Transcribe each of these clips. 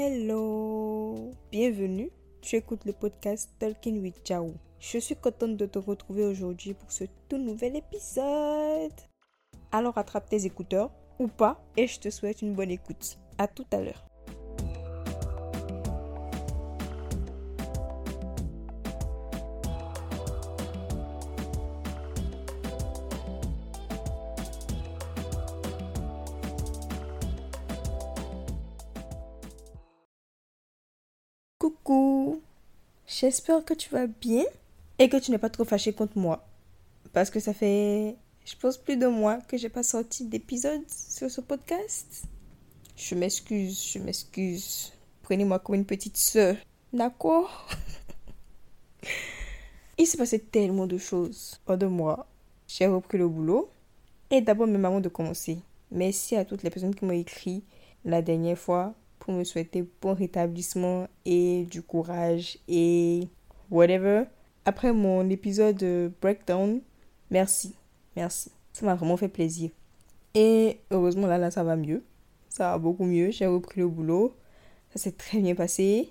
Hello, bienvenue. Tu écoutes le podcast Talking with Jao. Je suis contente de te retrouver aujourd'hui pour ce tout nouvel épisode. Alors attrape tes écouteurs ou pas et je te souhaite une bonne écoute. À tout à l'heure. J'espère que tu vas bien et que tu n'es pas trop fâché contre moi. Parce que ça fait, je pense, plus de mois que j'ai pas sorti d'épisode sur ce podcast. Je m'excuse, je m'excuse. Prenez-moi comme une petite sœur. D'accord? Il s'est passé tellement de choses hors de moi. J'ai repris le boulot. Et d'abord, mes mamans de commencer. Merci à toutes les personnes qui m'ont écrit la dernière fois pour me souhaiter bon rétablissement et du courage et whatever. Après mon épisode breakdown, merci, merci. Ça m'a vraiment fait plaisir. Et heureusement, là, là, ça va mieux. Ça va beaucoup mieux. J'ai repris le boulot. Ça s'est très bien passé.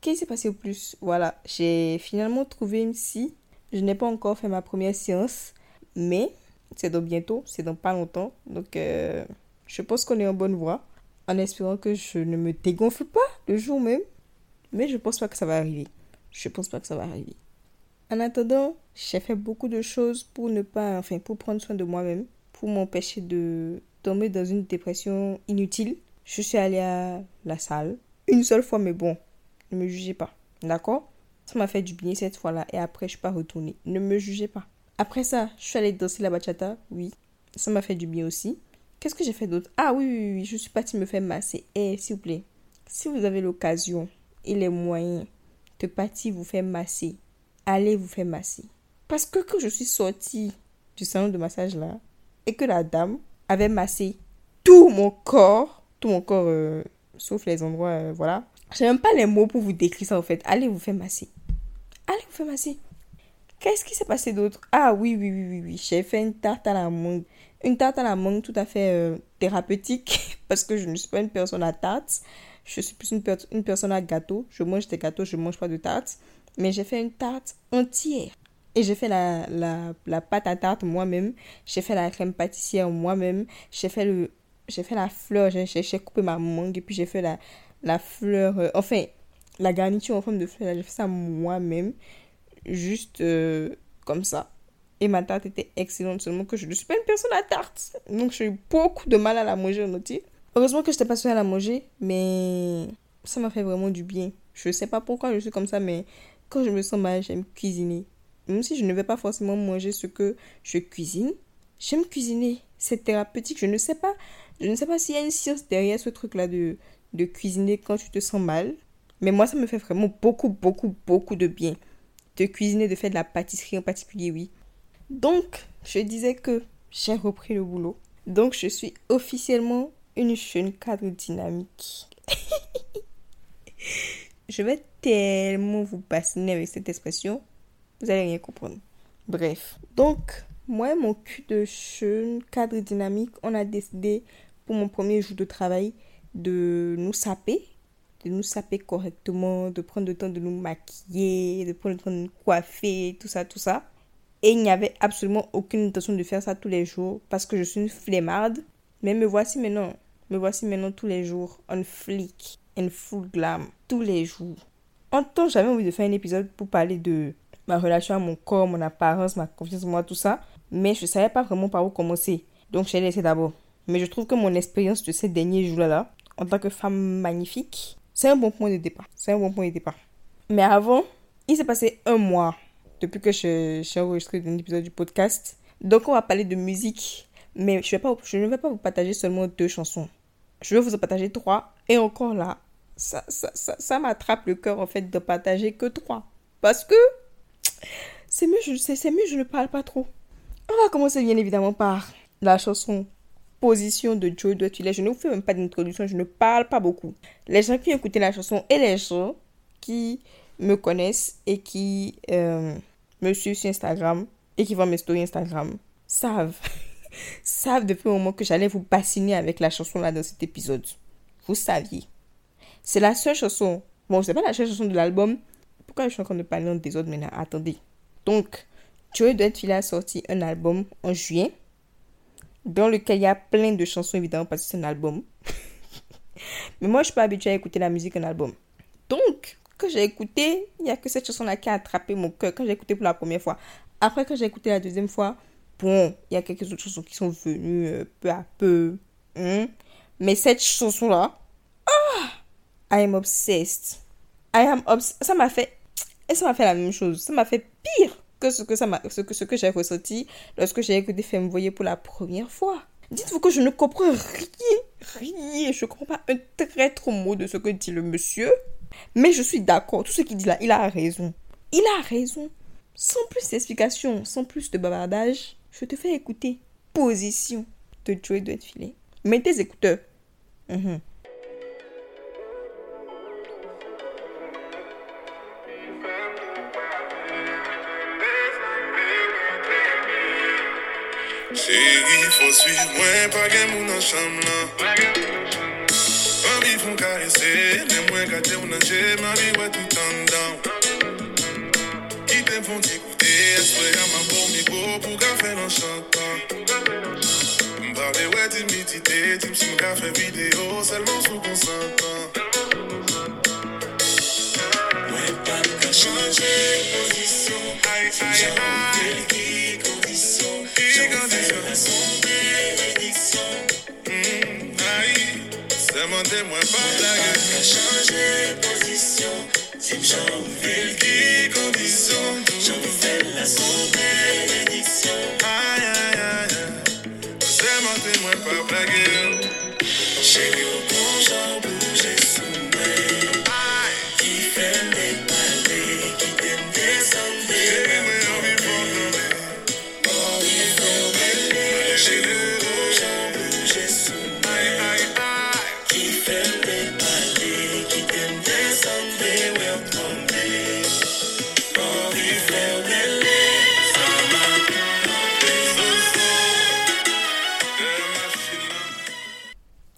Qu'est-ce qui s'est passé au plus? Voilà, j'ai finalement trouvé une psy. Je n'ai pas encore fait ma première séance, mais c'est dans bientôt, c'est dans pas longtemps. Donc, euh, je pense qu'on est en bonne voie en espérant que je ne me dégonfle pas le jour même. Mais je pense pas que ça va arriver. Je pense pas que ça va arriver. En attendant, j'ai fait beaucoup de choses pour ne pas, enfin, pour prendre soin de moi-même, pour m'empêcher de tomber dans une dépression inutile. Je suis allée à la salle une seule fois, mais bon, ne me jugez pas, d'accord? Ça m'a fait du bien cette fois-là et après je suis pas retournée. Ne me jugez pas. Après ça, je suis allée danser la bachata, oui, ça m'a fait du bien aussi. Qu'est-ce que j'ai fait d'autre? Ah oui, oui, oui, je suis partie me faire masser. Eh, s'il vous plaît, si vous avez l'occasion et les moyens de partir vous faire masser, allez vous faire masser. Parce que quand je suis sortie du salon de massage là, et que la dame avait massé tout mon corps, tout mon corps, euh, sauf les endroits, euh, voilà. J'ai même pas les mots pour vous décrire ça en fait. Allez vous faire masser. Allez vous faire masser. Qu'est-ce qui s'est passé d'autre? Ah oui, oui, oui, oui, oui. J'ai fait une tarte à la mangue une tarte à la mangue tout à fait euh, thérapeutique parce que je ne suis pas une personne à tarte. Je suis plus une, personne à gâteau. Je mange des gâteaux, je ne mange pas de tarte. Mais j'ai fait une tarte entière. Et j'ai fait la, la, la, pâte à tarte moi-même. J'ai fait la crème pâtissière moi-même. J'ai fait, le, j'ai fait la fleur. J'ai, coupé ma mangue et puis j'ai fait la, la fleur. Euh, enfin, la garniture en forme de fleur. J'ai fait ça moi-même. Juste euh, comme ça. Et ma tarte était excellente, seulement que je ne suis pas une personne à tarte. Donc j'ai eu beaucoup de mal à la manger, on Heureusement que je n'étais pas sûre à la manger, mais ça m'a fait vraiment du bien. Je ne sais pas pourquoi je suis comme ça, mais quand je me sens mal, j'aime cuisiner. Même si je ne vais pas forcément manger ce que je cuisine, j'aime cuisiner. C'est thérapeutique. Je ne sais pas, je ne sais pas s'il y a une science derrière ce truc-là de, de cuisiner quand tu te sens mal. Mais moi, ça me fait vraiment beaucoup, beaucoup, beaucoup de bien. De cuisiner, de faire de la pâtisserie en particulier, oui. Donc, je disais que j'ai repris le boulot. Donc, je suis officiellement une jeune cadre dynamique. je vais tellement vous bassiner avec cette expression. Vous allez rien comprendre. Bref. Donc, moi mon cul de jeune cadre dynamique, on a décidé pour mon premier jour de travail de nous saper, de nous saper correctement, de prendre le temps de nous maquiller, de prendre le temps de nous coiffer, tout ça, tout ça. Et il n'y avait absolument aucune intention de faire ça tous les jours parce que je suis une flemmarde. Mais me voici maintenant. Me voici maintenant tous les jours en flic, en full glam, tous les jours. En j'avais envie de faire un épisode pour parler de ma relation à mon corps, mon apparence, ma confiance en moi, tout ça. Mais je ne savais pas vraiment par où commencer. Donc, j'ai laissé d'abord. Mais je trouve que mon expérience de ces derniers jours-là, en tant que femme magnifique, c'est un bon point de départ. C'est un bon point de départ. Mais avant, il s'est passé un mois depuis que j'ai enregistré un épisode du podcast. Donc, on va parler de musique. Mais je, je ne vais pas vous partager seulement deux chansons. Je vais vous en partager trois. Et encore là, ça, ça, ça, ça m'attrape le cœur en fait de partager que trois. Parce que c'est mieux, je mieux, je ne parle pas trop. On va commencer bien évidemment par la chanson Position de Joe Doitulé. Je ne vous fais même pas d'introduction, je ne parle pas beaucoup. Les gens qui ont écouté la chanson et les gens qui me connaissent et qui euh, me suivent sur Instagram et qui voient mes stories Instagram savent, savent depuis le moment que j'allais vous bassiner avec la chanson là dans cet épisode. Vous saviez. C'est la seule chanson. Bon, c'est pas la seule chanson de l'album. Pourquoi je suis en train de parler en désordre maintenant Attendez. Donc, Joey Doitfilet a sorti un album en juillet dans lequel il y a plein de chansons, évidemment, parce que c'est un album. Mais moi, je suis pas habituée à écouter la musique en album. Donc, quand j'ai écouté, il n'y a que cette chanson-là qui a attrapé mon cœur quand j'ai écouté pour la première fois. Après, quand j'ai écouté la deuxième fois, bon, il y a quelques autres chansons qui sont venues euh, peu à peu. Hein. Mais cette chanson-là, ah, I am obsessed. I am obsessed. Ça m'a fait, et ça m'a fait la même chose. Ça m'a fait pire que ce que, ça ce que, ce que j'ai ressenti lorsque j'ai écouté Femme Voyer pour la première fois. Dites-vous que je ne comprends rien, rien. Je ne comprends pas un traître mot de ce que dit le monsieur. Mais je suis d'accord. Tout ce qu'il dit là, il a raison. Il a raison. Sans plus d'explications, sans plus de bavardage, je te fais écouter Position de Joey doit filé. Mets tes écouteurs. foun karese. Ne mwen gade ou nanje Mari wè tout an dan. Ki te foun t'ekoute Eswe yaman bon pou mi go Pou ka fè nan chantan. Mbade wè timidite Tim sou ka fè video Selman sou konsantan. Mwen pan ka chanje Pozisyon Sou javou tel ki kondisyon Javou fè la sombre aïe. Demandez-moi pas blague. changer position. Si j'en fais le condition, j'en fais la son bénédiction. Aïe, aïe, aïe. Demandez-moi pas blague. Chérie, au bon, j'en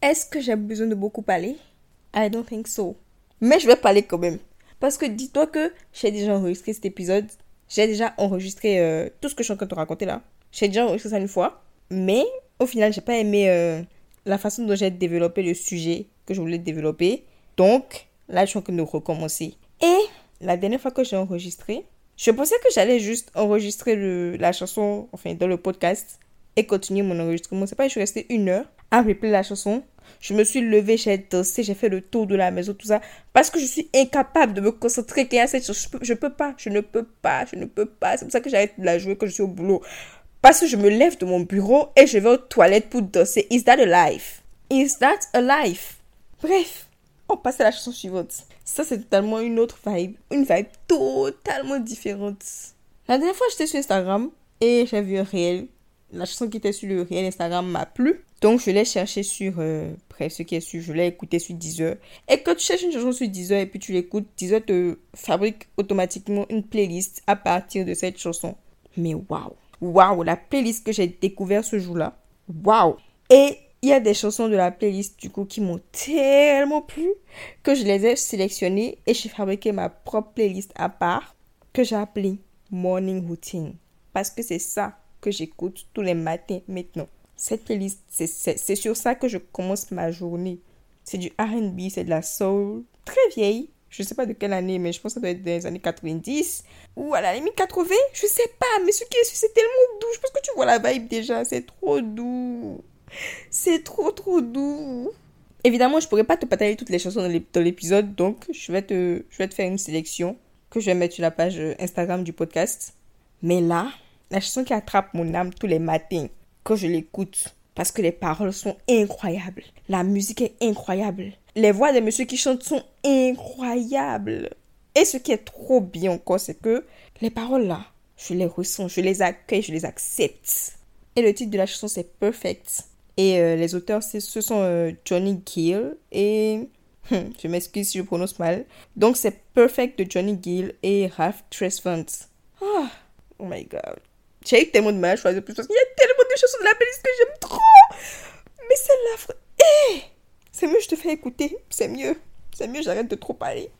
Est-ce que j'ai besoin de beaucoup parler? I don't think so. Mais je vais parler quand même. Parce que dis-toi que j'ai déjà enregistré cet épisode. J'ai déjà enregistré euh, tout ce que je suis en train de te raconter là. J'ai déjà enregistré ça une fois. Mais au final, j'ai pas aimé euh, la façon dont j'ai développé le sujet que je voulais développer. Donc, là, je suis en train de recommencer. Et la dernière fois que j'ai enregistré, je pensais que j'allais juste enregistrer le, la chanson, enfin, dans le podcast et continuer mon enregistrement. C'est pas, je suis restée une heure à replay la chanson. Je me suis levée, j'ai dansé, j'ai fait le tour de la maison, tout ça. Parce que je suis incapable de me concentrer quand il y cette chose. Je peux, peux pas, je ne peux pas, je ne peux pas. C'est pour ça que j'arrête de la jouer quand je suis au boulot. Parce que je me lève de mon bureau et je vais aux toilettes pour danser. Is that a life? Is that a life? Bref, on passe à la chanson suivante. Ça, c'est totalement une autre vibe. Une vibe totalement différente. La dernière fois, j'étais sur Instagram et j'ai vu un réel. La chanson qui était sur le réel Instagram m'a plu. Donc, je l'ai cherché sur, euh, ce qui est sur, je l'ai écouté sur Deezer. Et quand tu cherches une chanson sur Deezer et puis tu l'écoutes, Deezer te fabrique automatiquement une playlist à partir de cette chanson. Mais waouh! Waouh! La playlist que j'ai découvert ce jour-là. Waouh! Et il y a des chansons de la playlist du coup qui m'ont tellement plu que je les ai sélectionnées et j'ai fabriqué ma propre playlist à part que j'ai appelée Morning Routine. Parce que c'est ça que j'écoute tous les matins maintenant. Cette playlist, c'est sur ça que je commence ma journée. C'est du RB, c'est de la soul, très vieille. Je ne sais pas de quelle année, mais je pense que ça doit être des années 90 ou à la limite 80. Je sais pas, mais ce qui est c'est tellement doux. Je pense que tu vois la vibe déjà. C'est trop doux. C'est trop, trop doux. Évidemment, je pourrais pas te partager toutes les chansons dans l'épisode, donc je vais, te, je vais te faire une sélection que je vais mettre sur la page Instagram du podcast. Mais là, la chanson qui attrape mon âme tous les matins, quand je l'écoute parce que les paroles sont incroyables. La musique est incroyable. Les voix des messieurs qui chantent sont incroyables. Et ce qui est trop bien encore, c'est que les paroles là, je les ressens, je les accueille, je les accepte. Et le titre de la chanson, c'est Perfect. Et euh, les auteurs, ce sont euh, Johnny Gill et... Hmm, je m'excuse si je prononce mal. Donc, c'est Perfect de Johnny Gill et Ralph Tresvant. Ah, oh my god. J'ai eu tellement de mal à choisir plus parce y a tellement de la playlist que j'aime trop. Mais celle-là, eh, c'est mieux, je te fais écouter. C'est mieux. C'est mieux, j'arrête de trop parler.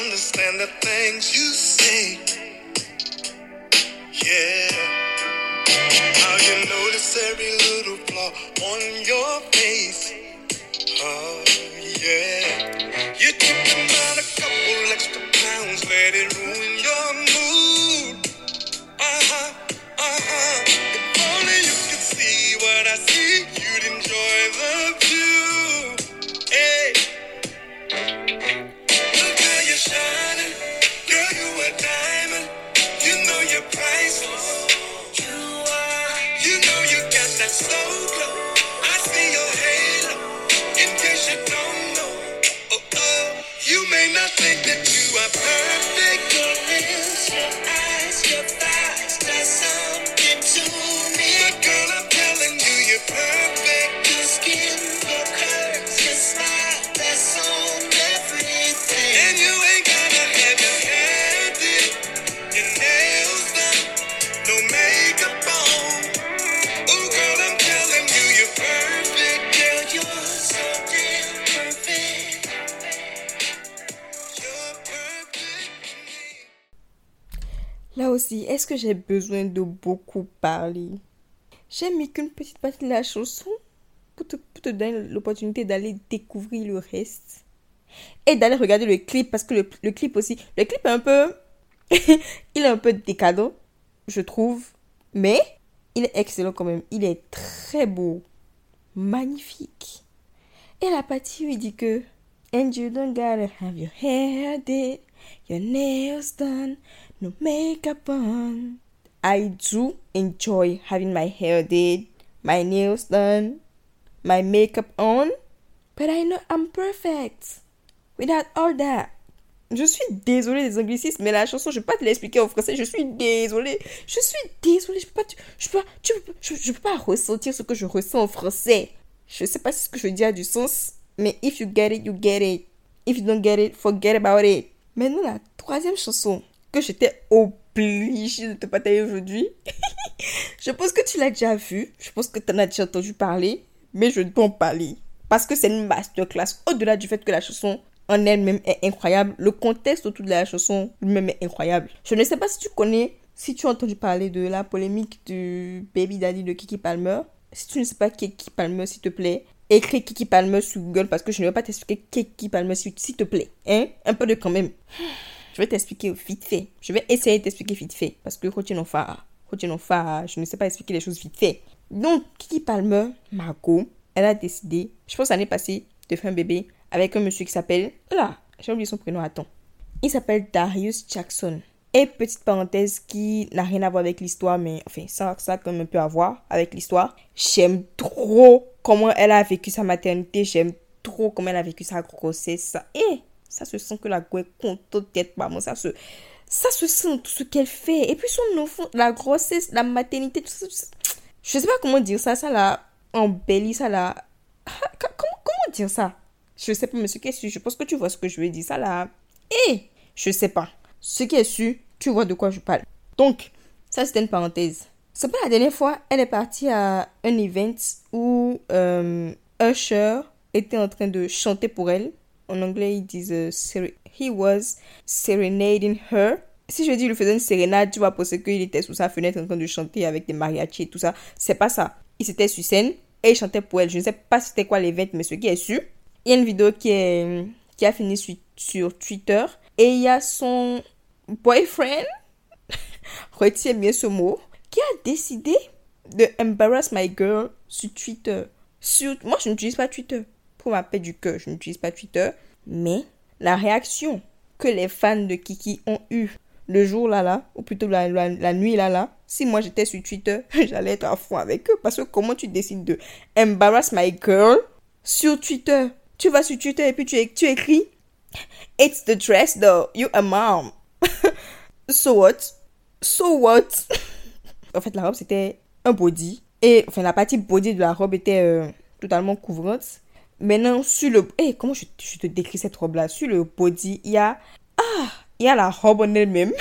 Understand the things you say. Yeah. How you notice every little flaw on your face. Oh, yeah. You took about a couple extra pounds, let it ruin your mood. Uh huh, uh huh. If only you could see what I see, you'd enjoy the you don't know, you may not think that you are perfect. Est-ce que j'ai besoin de beaucoup parler? J'ai mis qu'une petite partie de la chanson pour te, donner l'opportunité d'aller découvrir le reste. Et d'aller regarder le clip, parce que le, le clip aussi, le clip est un peu... il est un peu décadent, je trouve. Mais il est excellent quand même. Il est très beau. Magnifique. Et la partie où il dit que... And you don't gotta have your hair did, your nails done, no makeup on. I do enjoy having my hair did, my nails done, my makeup on, but I know I'm perfect without all that. Je suis désolée des anglicismes, mais la chanson, je peux pas te l'expliquer en français. Je suis désolée. Je suis désolée. Je peux pas, je peux pas, peux- je, je peux pas ressentir ce que je ressens en français. Je sais pas si ce que je dis a du sens, mais if you get it, you get it. If you don't get it, forget about it. Maintenant, la troisième chanson j'étais obligée de te partager aujourd'hui. je pense que tu l'as déjà vue. Je pense que tu en as déjà entendu parler. Mais je dois en parler. Parce que c'est une masterclass. Au-delà du fait que la chanson en elle-même est incroyable, le contexte autour de la chanson lui-même est incroyable. Je ne sais pas si tu connais, si tu as entendu parler de la polémique du Baby Daddy de Kiki Palmer. Si tu ne sais pas Kiki Palmer, s'il te plaît, écris Kiki Palmer sur Google parce que je ne vais pas t'expliquer Kiki Palmer, s'il te plaît. Hein? Un peu de quand même. Je vais t'expliquer vite fait. Je vais essayer de t'expliquer vite fait. Parce que je ne sais pas expliquer les choses vite fait. Donc, Kiki Palmer, Margot, elle a décidé, je pense l'année passée, de faire un bébé avec un monsieur qui s'appelle. Là, j'ai oublié son prénom, attends. Il s'appelle Darius Jackson. Et petite parenthèse qui n'a rien à voir avec l'histoire, mais enfin, ça, ça a quand même un peu avec l'histoire. J'aime trop comment elle a vécu sa maternité. J'aime trop comment elle a vécu sa grossesse. Et ça se sent que la est contente d'être maman. Ça se, ça se sent tout ce qu'elle fait. Et puis son enfant, la grossesse, la maternité, tout ça. tout ça. Je sais pas comment dire ça. Ça l'a embelli, ça l'a. Ah, Comment, comment dire ça? Je sais pas, mais ce qui est sûr, je pense que tu vois ce que je veux dire. Ça l'a. Et je sais pas. Ce qui est sûr, tu vois de quoi je parle. Donc, ça c'était une parenthèse. C'est pas la dernière fois, elle est partie à un event où euh, Usher était en train de chanter pour elle. En anglais, ils disent euh, He was serenading her. Si je dis il faisait une sérénade, tu vas penser qu'il était sous sa fenêtre en train de chanter avec des mariachis et tout ça. C'est pas ça. Il était sur scène et il chantait pour elle. Je ne sais pas c'était quoi l'event, mais ce qui est sûr, il y a une vidéo qui, est, qui a fini sur, sur Twitter et il y a son boyfriend, retiens bien ce mot, qui a décidé de embarrass my girl sur Twitter. Sur, moi, je n'utilise pas Twitter. Pour ma paix du cœur, je n'utilise pas Twitter. Mais la réaction que les fans de Kiki ont eue le jour là là, ou plutôt la, nuit là là, si moi j'étais sur Twitter, j'allais être à fond avec eux. Parce que comment tu décides de embarrass my girl sur Twitter? Tu vas sur Twitter et puis tu écris It's the dress though, you a mom. so what? So what? en fait, la robe c'était un body. Et enfin, la partie body de la robe était euh, totalement couvrante. Maintenant, sur le... Eh, comment je, te décris cette robe-là? Sur le body, il y a... Ah Il y a la robe en elle-même,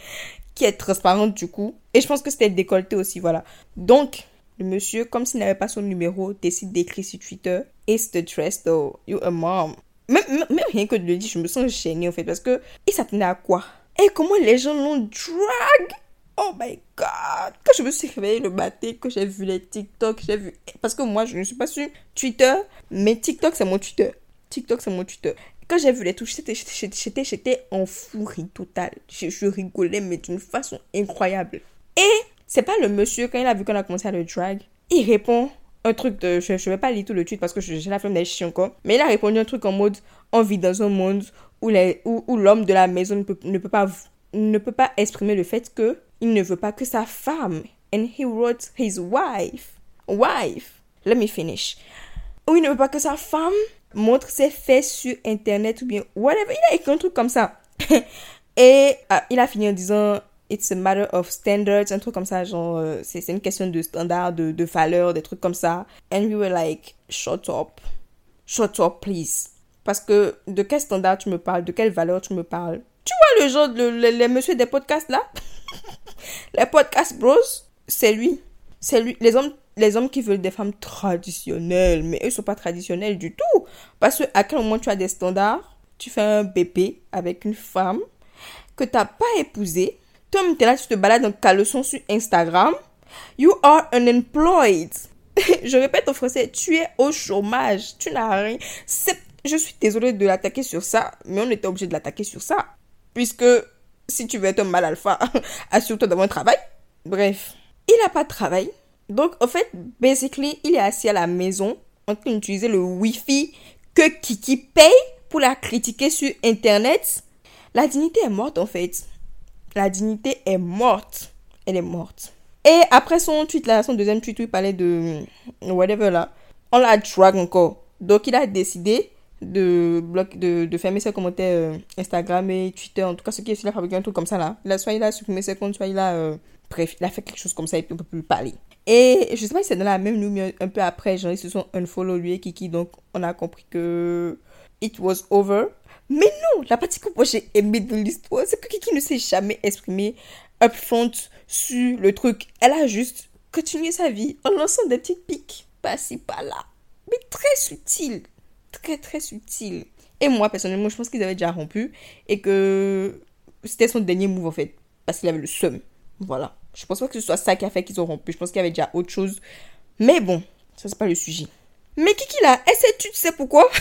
qui est transparente du coup. Et je pense que c'était décolleté aussi, voilà. Donc, le monsieur, comme s'il n'avait pas son numéro, décide d'écrire sur Twitter « It's the dress though, you a mom ». Même, rien que de le dire, je me sens gênée en fait, parce que... Il s'attendait à quoi? Et comment les gens l'ont drag Oh my god Quand je me suis réveillée le matin, que j'ai vu les TikTok, j'ai vu... Parce que moi, je ne suis pas sur Twitter, mais TikTok, c'est mon Twitter. TikTok, c'est mon Twitter. Quand j'ai vu les touches, j'étais, en fourie totale. Je, je rigolais, mais d'une façon incroyable. Et c'est pas le monsieur, quand il a vu qu'on a commencé à le drag, il répond un truc de... Je, je vais pas lire tout le tweet parce que j'ai la flemme d'être chiant encore. Mais il a répondu un truc en mode, on vit dans un monde où, l'homme de la maison ne peut pas ne peut pas exprimer le fait que il ne veut pas que sa femme and he wrote his wife. Wife. Let me finish. Ou il ne veut pas que sa femme montre ses fesses sur internet ou bien whatever. Il a écrit un truc comme ça. Et euh, il a fini en disant it's a matter of standards un truc comme ça genre euh, c'est une question de standard de, de valeur des trucs comme ça. And we were like shut up. Shut up please. Parce que de quel standard tu me parles? De quelle valeur tu me parles? Tu vois le genre, de, les, les monsieur des podcasts là? Les podcasts bros, c'est lui. C'est lui. Les hommes, les hommes qui veulent des femmes traditionnelles, mais eux sont pas traditionnels du tout. Parce que à quel moment tu as des standards, tu fais un bébé avec une femme que tu n'as pas épousée. Toi, tu tu te balades en caleçon sur Instagram. You are unemployed. Je répète en français, tu es au chômage. Tu n'as rien. Je suis désolée de l'attaquer sur ça, mais on était obligé de l'attaquer sur ça. Puisque si tu veux être un mal alpha, assure-toi d'avoir un travail. Bref, il n'a pas de travail. Donc, en fait, basically, il est assis à la maison en train d'utiliser le Wi-Fi que Kiki paye pour la critiquer sur Internet. La dignité est morte, en fait. La dignité est morte. Elle est morte. Et après son tweet, là, son deuxième tweet où il parlait de whatever là, on l'a drag encore. Donc, il a décidé de, bloc, de, de fermer ses commentaires euh, Instagram et Twitter, en tout cas ce qui est il a fabriqué un truc comme ça là. Là, soit il a supprimé ses comptes, soit il a, euh, fait quelque chose comme ça et puis on peut plus parler. Et je sais pas si c'est dans la même nuit, un peu après, genre ils se sont unfollow lui et Kiki, donc on a compris que it was over. Mais non, la partie que j'ai aimé de l'histoire, c'est que Kiki ne s'est jamais exprimé upfront sur le truc. Elle a juste continué sa vie en lançant des petites piques, pas-ci, pas-là, mais très subtiles très très subtil. Et moi, personnellement, je pense qu'ils avaient déjà rompu et que c'était son dernier move en fait, parce qu'il avait le seum. Voilà. Je pense pas que ce soit ça qui a fait qu'ils ont rompu. Je pense qu'il y avait déjà autre chose. Mais bon, ça c'est pas le sujet. Mais Kiki là, est-ce que tu sais pourquoi?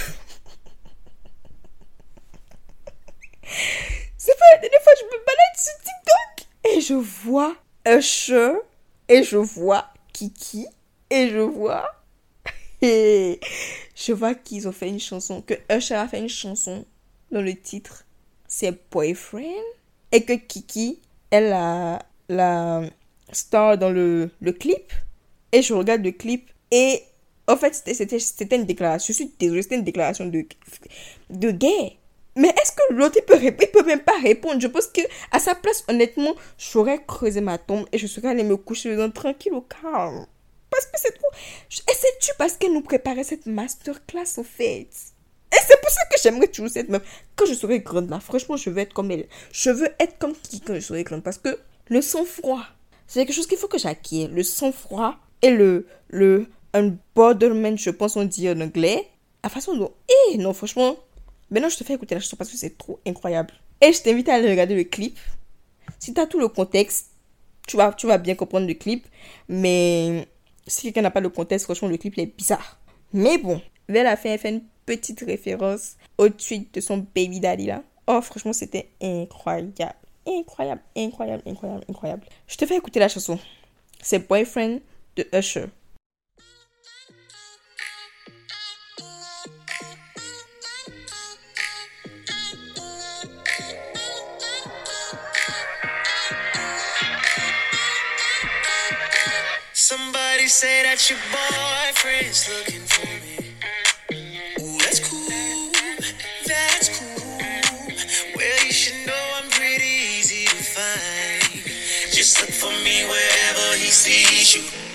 C'est pas la dernière fois que je me balade sur TikTok et je vois Usher et je vois Kiki et je vois et je vois qu'ils ont fait une chanson, que Usher a fait une chanson dans le titre, c'est Boyfriend. Et que Kiki, elle a la star dans le, le clip. Et je regarde le clip et en fait, c'était une déclaration. Je suis désolée, c'était une déclaration de, de gay. Mais est-ce que l'autre, il peut, peut même pas répondre? Je pense que à sa place, honnêtement, j'aurais creusé ma tombe et je serais allée me coucher dans tranquille au calme. Parce que c'est trop. Et c'est-tu parce qu'elle nous préparait cette masterclass, au fait? Et c'est pour ça que j'aimerais toujours cette meuf. Quand je serai grande, là, franchement, je veux être comme elle. Je veux être comme qui quand je serai grande. Parce que le sang-froid, c'est quelque chose qu'il faut que j'acquière. Le sang-froid et le. le borderman, je pense, on dit en anglais. La façon dont. Eh, non, franchement. Maintenant, je te fais écouter la chanson parce que c'est trop incroyable. Et je t'invite à aller regarder le clip. Si tu as tout le contexte, tu vas, tu vas bien comprendre le clip. Mais si quelqu'un n'a pas le contexte, franchement, le clip est bizarre. Mais bon, vers la fin, elle fait une petite référence au tweet de son baby daddy là. Oh, franchement, c'était incroyable. Incroyable, incroyable, incroyable, incroyable. Je te fais écouter la chanson. C'est Boyfriend de Usher. Somebody say that your boyfriend's looking for me. Ooh, that's cool. That's cool. Well, you should know I'm pretty easy to find. Just look for me wherever he sees you.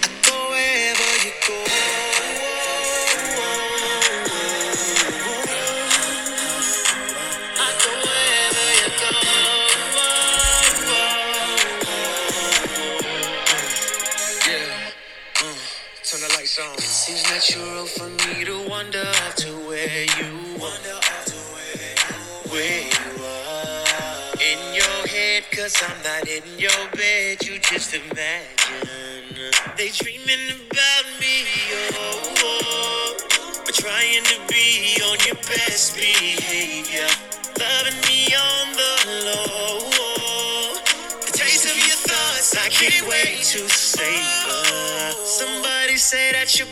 Cause I'm not in your bed. You just imagine. They dreaming about me, oh, oh. But trying to be on your best behavior. Loving me on the low. Oh. The taste of your thoughts, I can't wait to savor. Uh, somebody say that your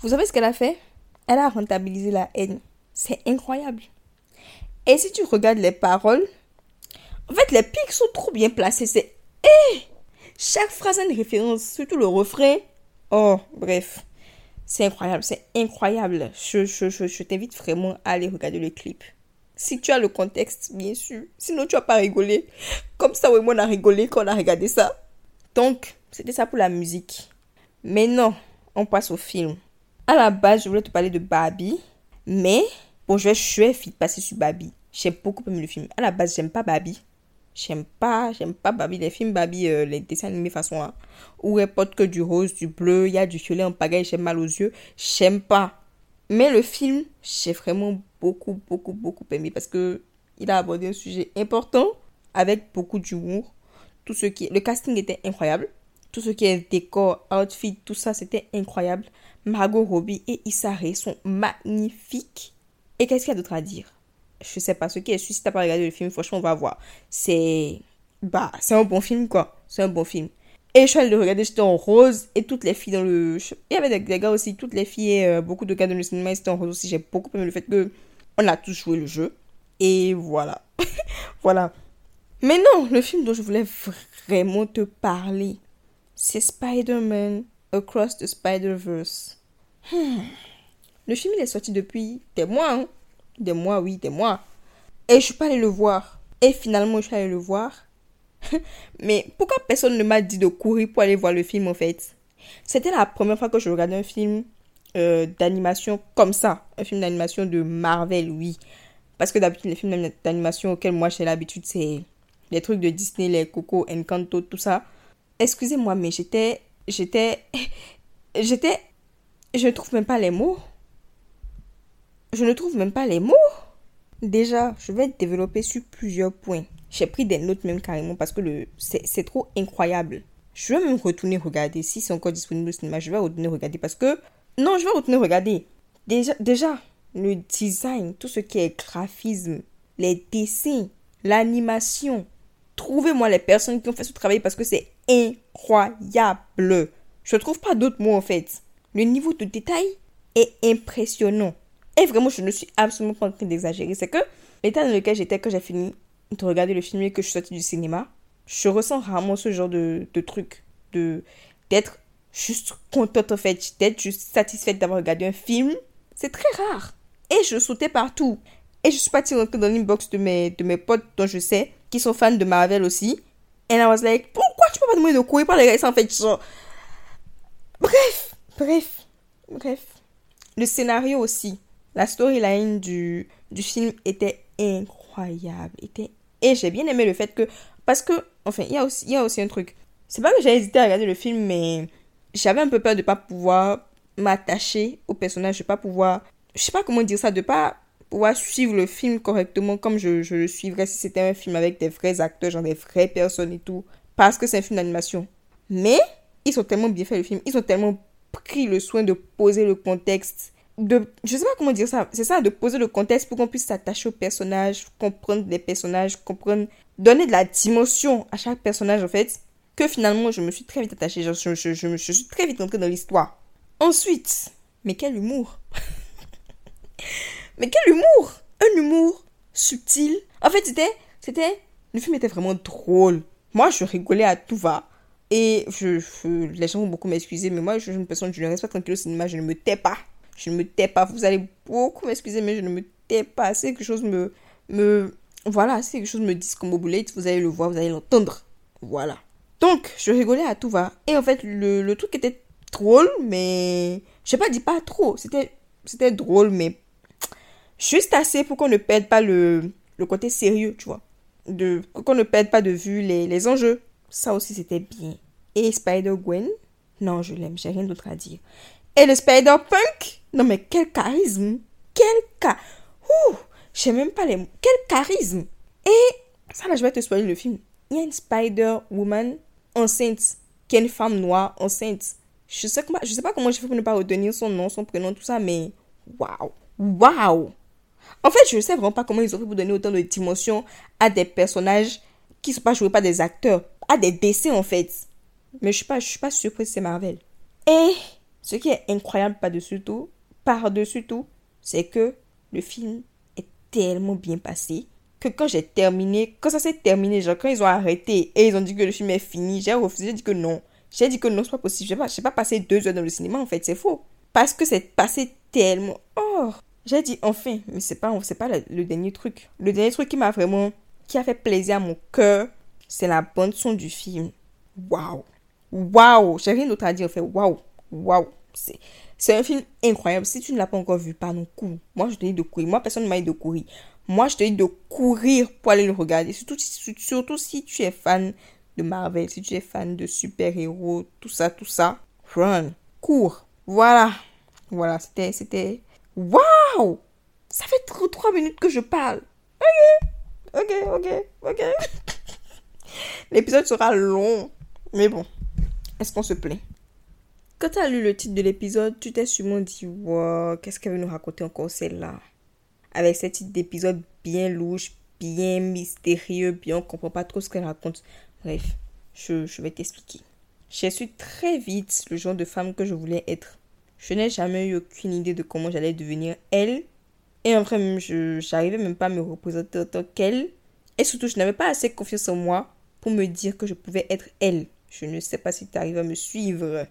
Vous savez ce qu'elle a fait? Elle a rentabilisé la haine. C'est incroyable. Et si tu regardes les paroles, en fait, les pics sont trop bien placés. C'est Eh Chaque phrase a une référence, surtout le refrain. Oh, bref. C'est incroyable, c'est incroyable. Je, je, je, t'invite vraiment à aller regarder le clip. Si tu as le contexte, bien sûr. Sinon, tu vas pas rigoler. Comme ça, oui, moi, on a rigolé quand on a regardé ça. Donc, c'était ça pour la musique. Maintenant, on passe au film. À la base, je voulais te parler de Barbie. Mais, bon, je vais, je passer sur Barbie. J'ai beaucoup aimé le film. À la base, j'aime pas Barbie. J'aime pas, j'aime pas Barbie. Les films Barbie, euh, les dessins animés façon hein, où elle porte que du rose, du bleu, il y a du violet en pagaille, j'ai mal aux yeux. J'aime pas. Mais le film, j'ai vraiment beaucoup, beaucoup, beaucoup aimé parce que il a abordé un sujet important avec beaucoup d'humour. Tout ce qui, le casting était incroyable. Tout ce qui est décor, outfit, tout ça, c'était incroyable. Margot Robbie et Issa sont magnifiques. Et qu'est-ce qu'il y a d'autre à dire? Je sais pas ce qui est. Si t'as pas regardé le film, franchement, on va voir. C'est, bah, c'est un bon film, quoi. C'est un bon film. Et je suis allée le regarder, j'étais en rose. Et toutes les filles dans le. Il y avait des, gars aussi, toutes les filles, et, euh, beaucoup de gars dans le cinéma, ils étaient en rose aussi. J'ai beaucoup aimé le fait que on a tous joué le jeu. Et voilà. voilà. Mais non, le film dont je voulais vraiment te parler, c'est Spider-Man Across the Spider-Verse. Hmm. Le film, il est sorti depuis des mois. Hein. Des mois, oui, des mois. Et je suis pas allée le voir. Et finalement, je suis allée le voir. Mais pourquoi personne ne m'a dit de courir pour aller voir le film en fait? C'était la première fois que je regardais un film euh, d'animation comme ça. Un film d'animation de Marvel, oui. Parce que d'habitude, les films d'animation auxquels moi j'ai l'habitude, c'est les trucs de Disney, les Coco, Encanto, tout ça. Excusez-moi, mais j'étais. J'étais. J'étais. Je ne trouve même pas les mots. Je ne trouve même pas les mots. Déjà, je vais développer sur plusieurs points. J'ai pris des notes même carrément parce que c'est trop incroyable. Je vais même retourner regarder si c'est encore disponible au cinéma. Je vais retourner regarder parce que non, je vais retourner regarder. Déjà, déjà le design, tout ce qui est graphisme, les dessins, l'animation. Trouvez-moi les personnes qui ont fait ce travail parce que c'est incroyable. Je ne trouve pas d'autres mots en fait. Le niveau de détail est impressionnant. Et vraiment, je ne suis absolument pas en train d'exagérer. C'est que l'état dans lequel j'étais quand j'ai fini de regarder le film et que je suis sortie du cinéma, je ressens rarement ce genre de, truc. De, d'être juste contente en fait, d'être juste satisfaite d'avoir regardé un film. C'est très rare. Et je sautais partout. Et je suis partie dans l'inbox de mes, de mes potes dont je sais, qui sont fans de Marvel aussi. And I was like, pourquoi tu peux pas demander de courir pour regarder ça en fait genre... Bref, bref, bref. Le scénario aussi, la storyline du, du film était incroyable. Était... Et j'ai bien aimé le fait que... Parce que, enfin, il y, a aussi, y a aussi un truc. C'est pas que j'ai hésité à regarder le film, mais j'avais un peu peur de pas pouvoir m'attacher au personnage, de pas pouvoir... Je sais pas comment dire ça, de pas pouvoir suivre le film correctement comme je, je le suivrais si c'était un film avec des vrais acteurs, genre des vraies personnes et tout. Parce que c'est un film d'animation. Mais ils ont tellement bien fait le film, ils ont tellement pris le soin de poser le contexte. De, je sais pas comment dire ça, c'est ça, de poser le contexte pour qu'on puisse s'attacher au personnage, comprendre les personnages, comprendre, donner de la dimension à chaque personnage en fait, que finalement je me suis très vite attachée, je, je, je, je, suis très vite entrée dans l'histoire. Ensuite, mais quel humour Mais quel humour Un humour subtil. En fait, c'était, le film était vraiment drôle. Moi, je rigolais à tout va. Et je, je les gens vont beaucoup m'excuser, mais moi, je suis une personne, je ne reste pas tranquille au cinéma, je ne me tais pas. Je ne me tais pas. Vous allez beaucoup m'excuser, mais je ne me tais pas. Si quelque chose me, me, voilà, si quelque chose me boulette, vous allez le voir, vous allez l'entendre. Voilà. Donc, je rigolais à tout va. Et en fait, le, le truc était drôle, mais, je sais pas, dit pas trop. C'était, c'était drôle, mais juste assez pour qu'on ne perde pas le, le côté sérieux, tu vois. de qu'on ne perde pas de vue les, les enjeux. Ça aussi, c'était bien. Et Spider-Gwen, non, je l'aime, j'ai rien d'autre à dire. Et le Spider-Punk, non mais quel charisme, quel ca... Ouh, je sais même pas les mots. Quel charisme. Et ça là, je vais te spoiler le film. Il y a une Spider-Woman enceinte, qui est une femme noire enceinte. Je sais, comment, je sais pas comment je fais pour ne pas retenir son nom, son prénom, tout ça, mais waouh, waouh. En fait, je sais vraiment pas comment ils ont fait pour donner autant de dimension à des personnages qui ne sont pas joués par des acteurs, à des dessins en fait. Mais je suis, pas, je suis pas surprise, c'est Marvel. Et ce qui est incroyable par-dessus tout, par-dessus tout, c'est que le film est tellement bien passé que quand j'ai terminé, quand ça s'est terminé, genre quand ils ont arrêté et ils ont dit que le film est fini, j'ai refusé, j'ai dit que non. J'ai dit que non, c'est pas possible. Je n'ai pas, pas passé deux heures dans le cinéma en fait, c'est faux. Parce que c'est passé tellement. Oh, j'ai dit enfin, mais c'est pas, c'est pas le, dernier truc. Le dernier truc qui m'a vraiment, qui a fait plaisir à mon cœur, c'est la bande son du film. Waouh, waouh, j'ai rien d'autre à dire. Fait, waouh, waouh, c'est, c'est un film incroyable. Si tu ne l'as pas encore vu, pardon, cours. Moi, je te dis de courir. Moi, personne ne m'a dit de courir. Moi, je te dis de courir pour aller le regarder. Surtout, surtout si tu es fan de Marvel, si tu es fan de super-héros, tout ça, tout ça. Run, cours. Voilà. Voilà, c'était, c'était, Waouh Ça fait trop 3 minutes que je parle. Ok, ok, ok, ok. L'épisode sera long. Mais bon, est-ce qu'on se plaît? Quand tu as lu le titre de l'épisode, tu t'es sûrement dit Wow, qu'est-ce qu'elle veut nous raconter encore celle-là? Avec ce titre d'épisode bien louche, bien mystérieux, bien on comprend pas trop ce qu'elle raconte. Bref, je, je vais t'expliquer. J'ai su très vite le genre de femme que je voulais être. Je n'ai jamais eu aucune idée de comment j'allais devenir elle. Et en vrai, je n'arrivais même pas à me représenter en tant qu'elle. Et surtout, je n'avais pas assez confiance en moi pour me dire que je pouvais être elle. Je ne sais pas si tu arrives à me suivre.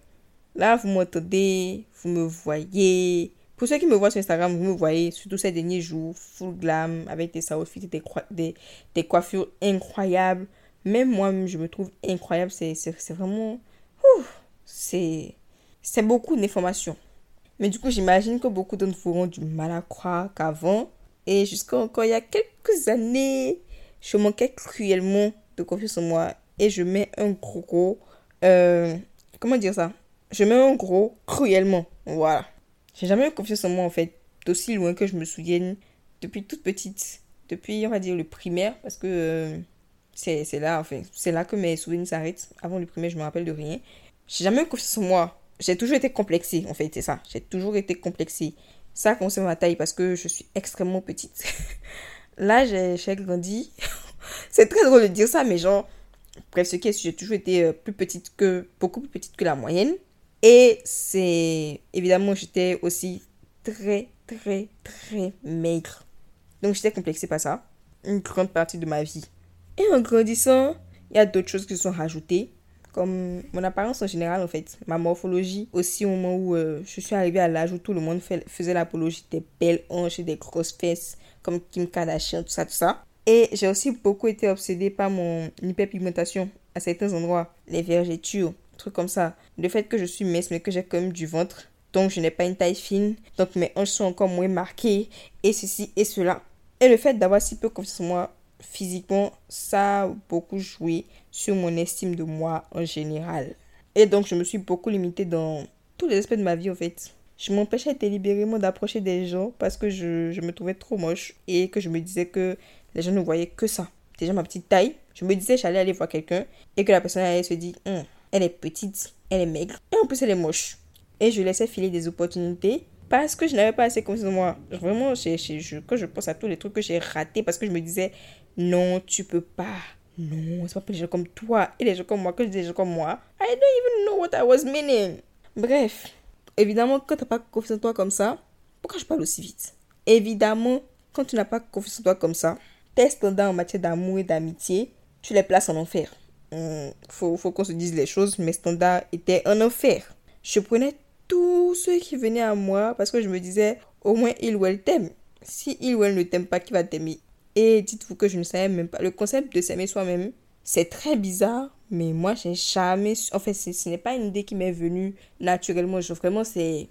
Là, vous m'entendez, vous me voyez. Pour ceux qui me voient sur Instagram, vous me voyez, surtout ces derniers jours, full glam, avec des outfits et des, des, coiffures incroyables. Même moi, je me trouve incroyable. C'est vraiment... C'est beaucoup d'informations. Mais du coup, j'imagine que beaucoup d'entre vous auront du mal à croire qu'avant, et jusqu'à encore il y a quelques années, je manquais cruellement de confiance en moi. Et je mets un gros... Euh, comment dire ça? Je mets un gros cruellement. Voilà. J'ai jamais eu confiance en moi, en fait. D'aussi loin que je me souvienne. Depuis toute petite. Depuis, on va dire, le primaire. Parce que euh, c'est là, enfin, c'est là que mes souvenirs s'arrêtent. Avant le primaire, je me rappelle de rien. J'ai jamais eu confiance en moi j'ai toujours été complexée, en fait, c'est ça. J'ai toujours été complexée. Ça concerne ma taille parce que je suis extrêmement petite. Là, j'ai grandi. c'est très drôle de dire ça, mais genre, bref, ce qui est, j'ai toujours été euh, plus petite que, beaucoup plus petite que la moyenne. Et c'est, évidemment, j'étais aussi très, très, très maigre. Donc, j'étais complexée par ça. Une grande partie de ma vie. Et en grandissant, il y a d'autres choses qui se sont rajoutées comme mon apparence en général, en fait, ma morphologie, aussi au moment où euh, je suis arrivée à l'âge où tout le monde faisait l'apologie des belles hanches et des grosses fesses, comme Kim Kardashian, tout ça, tout ça. Et j'ai aussi beaucoup été obsédée par mon hyperpigmentation à certains endroits, les vergetures, trucs comme ça. Le fait que je suis mince mais que j'ai quand même du ventre, donc je n'ai pas une taille fine, donc mes hanches sont encore moins marquées, et ceci et cela. Et le fait d'avoir si peu confiance en moi physiquement, ça a beaucoup joué sur mon estime de moi en général. Et donc, je me suis beaucoup limitée dans tous les aspects de ma vie, en fait. Je m'empêchais délibérément d'approcher des gens parce que je, je, me trouvais trop moche et que je me disais que les gens ne voyaient que ça. Déjà, ma petite taille. Je me disais, j'allais aller voir quelqu'un et que la personne allait se dire, hum, elle est petite, elle est maigre et en plus, elle est moche. Et je laissais filer des opportunités parce que je n'avais pas assez confiance en moi. Vraiment, quand je pense à tous les trucs que j'ai ratés parce que je me disais, non, tu peux pas. Non, c'est pas pour les gens comme toi et les gens comme moi que je dis les gens comme moi. I don't even know what I was meaning. Bref, évidemment, quand tu n'as pas confiance en toi comme ça, pourquoi je parle aussi vite? Évidemment, quand tu n'as pas confiance en toi comme ça, tes standards en matière d'amour et d'amitié, tu les places en enfer. Hmm, faut, qu'on se dise les choses, mes standards étaient en enfer. Je prenais tous ceux qui venaient à moi parce que je me disais, au moins il ou elle t'aime. Si il ou elle ne t'aime pas, qui va t'aimer? Et dites-vous que je ne savais même pas. Le concept de s'aimer soi-même, c'est très bizarre, mais moi, j'ai jamais. En fait, ce n'est pas une idée qui m'est venue naturellement. Je, vraiment, c'est.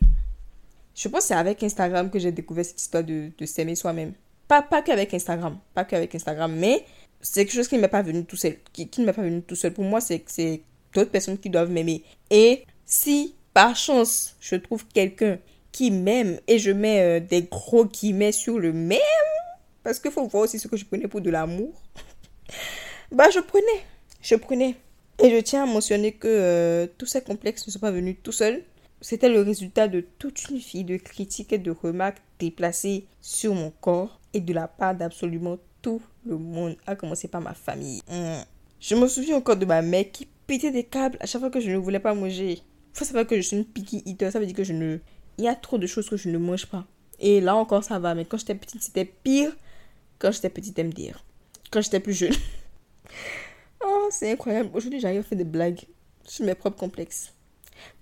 Je pense que c'est avec Instagram que j'ai découvert cette histoire de s'aimer soi-même. Pas, pas qu'avec Instagram, pas qu'avec Instagram, mais c'est quelque chose qui ne m'est pas venu tout seul. Qui, ne m'est pas venu tout seul. Pour moi, c'est c'est d'autres personnes qui doivent m'aimer. Et si, par chance, je trouve quelqu'un qui m'aime, et je mets euh, des gros guillemets sur le même, parce qu'il faut voir aussi ce que je prenais pour de l'amour, bah je prenais. Je prenais. Et je tiens à mentionner que euh, tous ces complexes ne sont pas venus tout seuls. C'était le résultat de toute une vie de critiques et de remarques déplacées sur mon corps de la part d'absolument tout le monde, à commencer par ma famille. Hmm. Je me souviens encore de ma mère qui pétait des câbles à chaque fois que je ne voulais pas manger. Faut savoir que je suis une picky eater, ça veut dire que je ne... Il y a trop de choses que je ne mange pas. Et là encore, ça va. Mais quand j'étais petite, c'était pire. Quand j'étais petite, me dire. Quand j'étais plus jeune. oh, c'est incroyable. Aujourd'hui, j'arrive à faire des blagues sur mes propres complexes.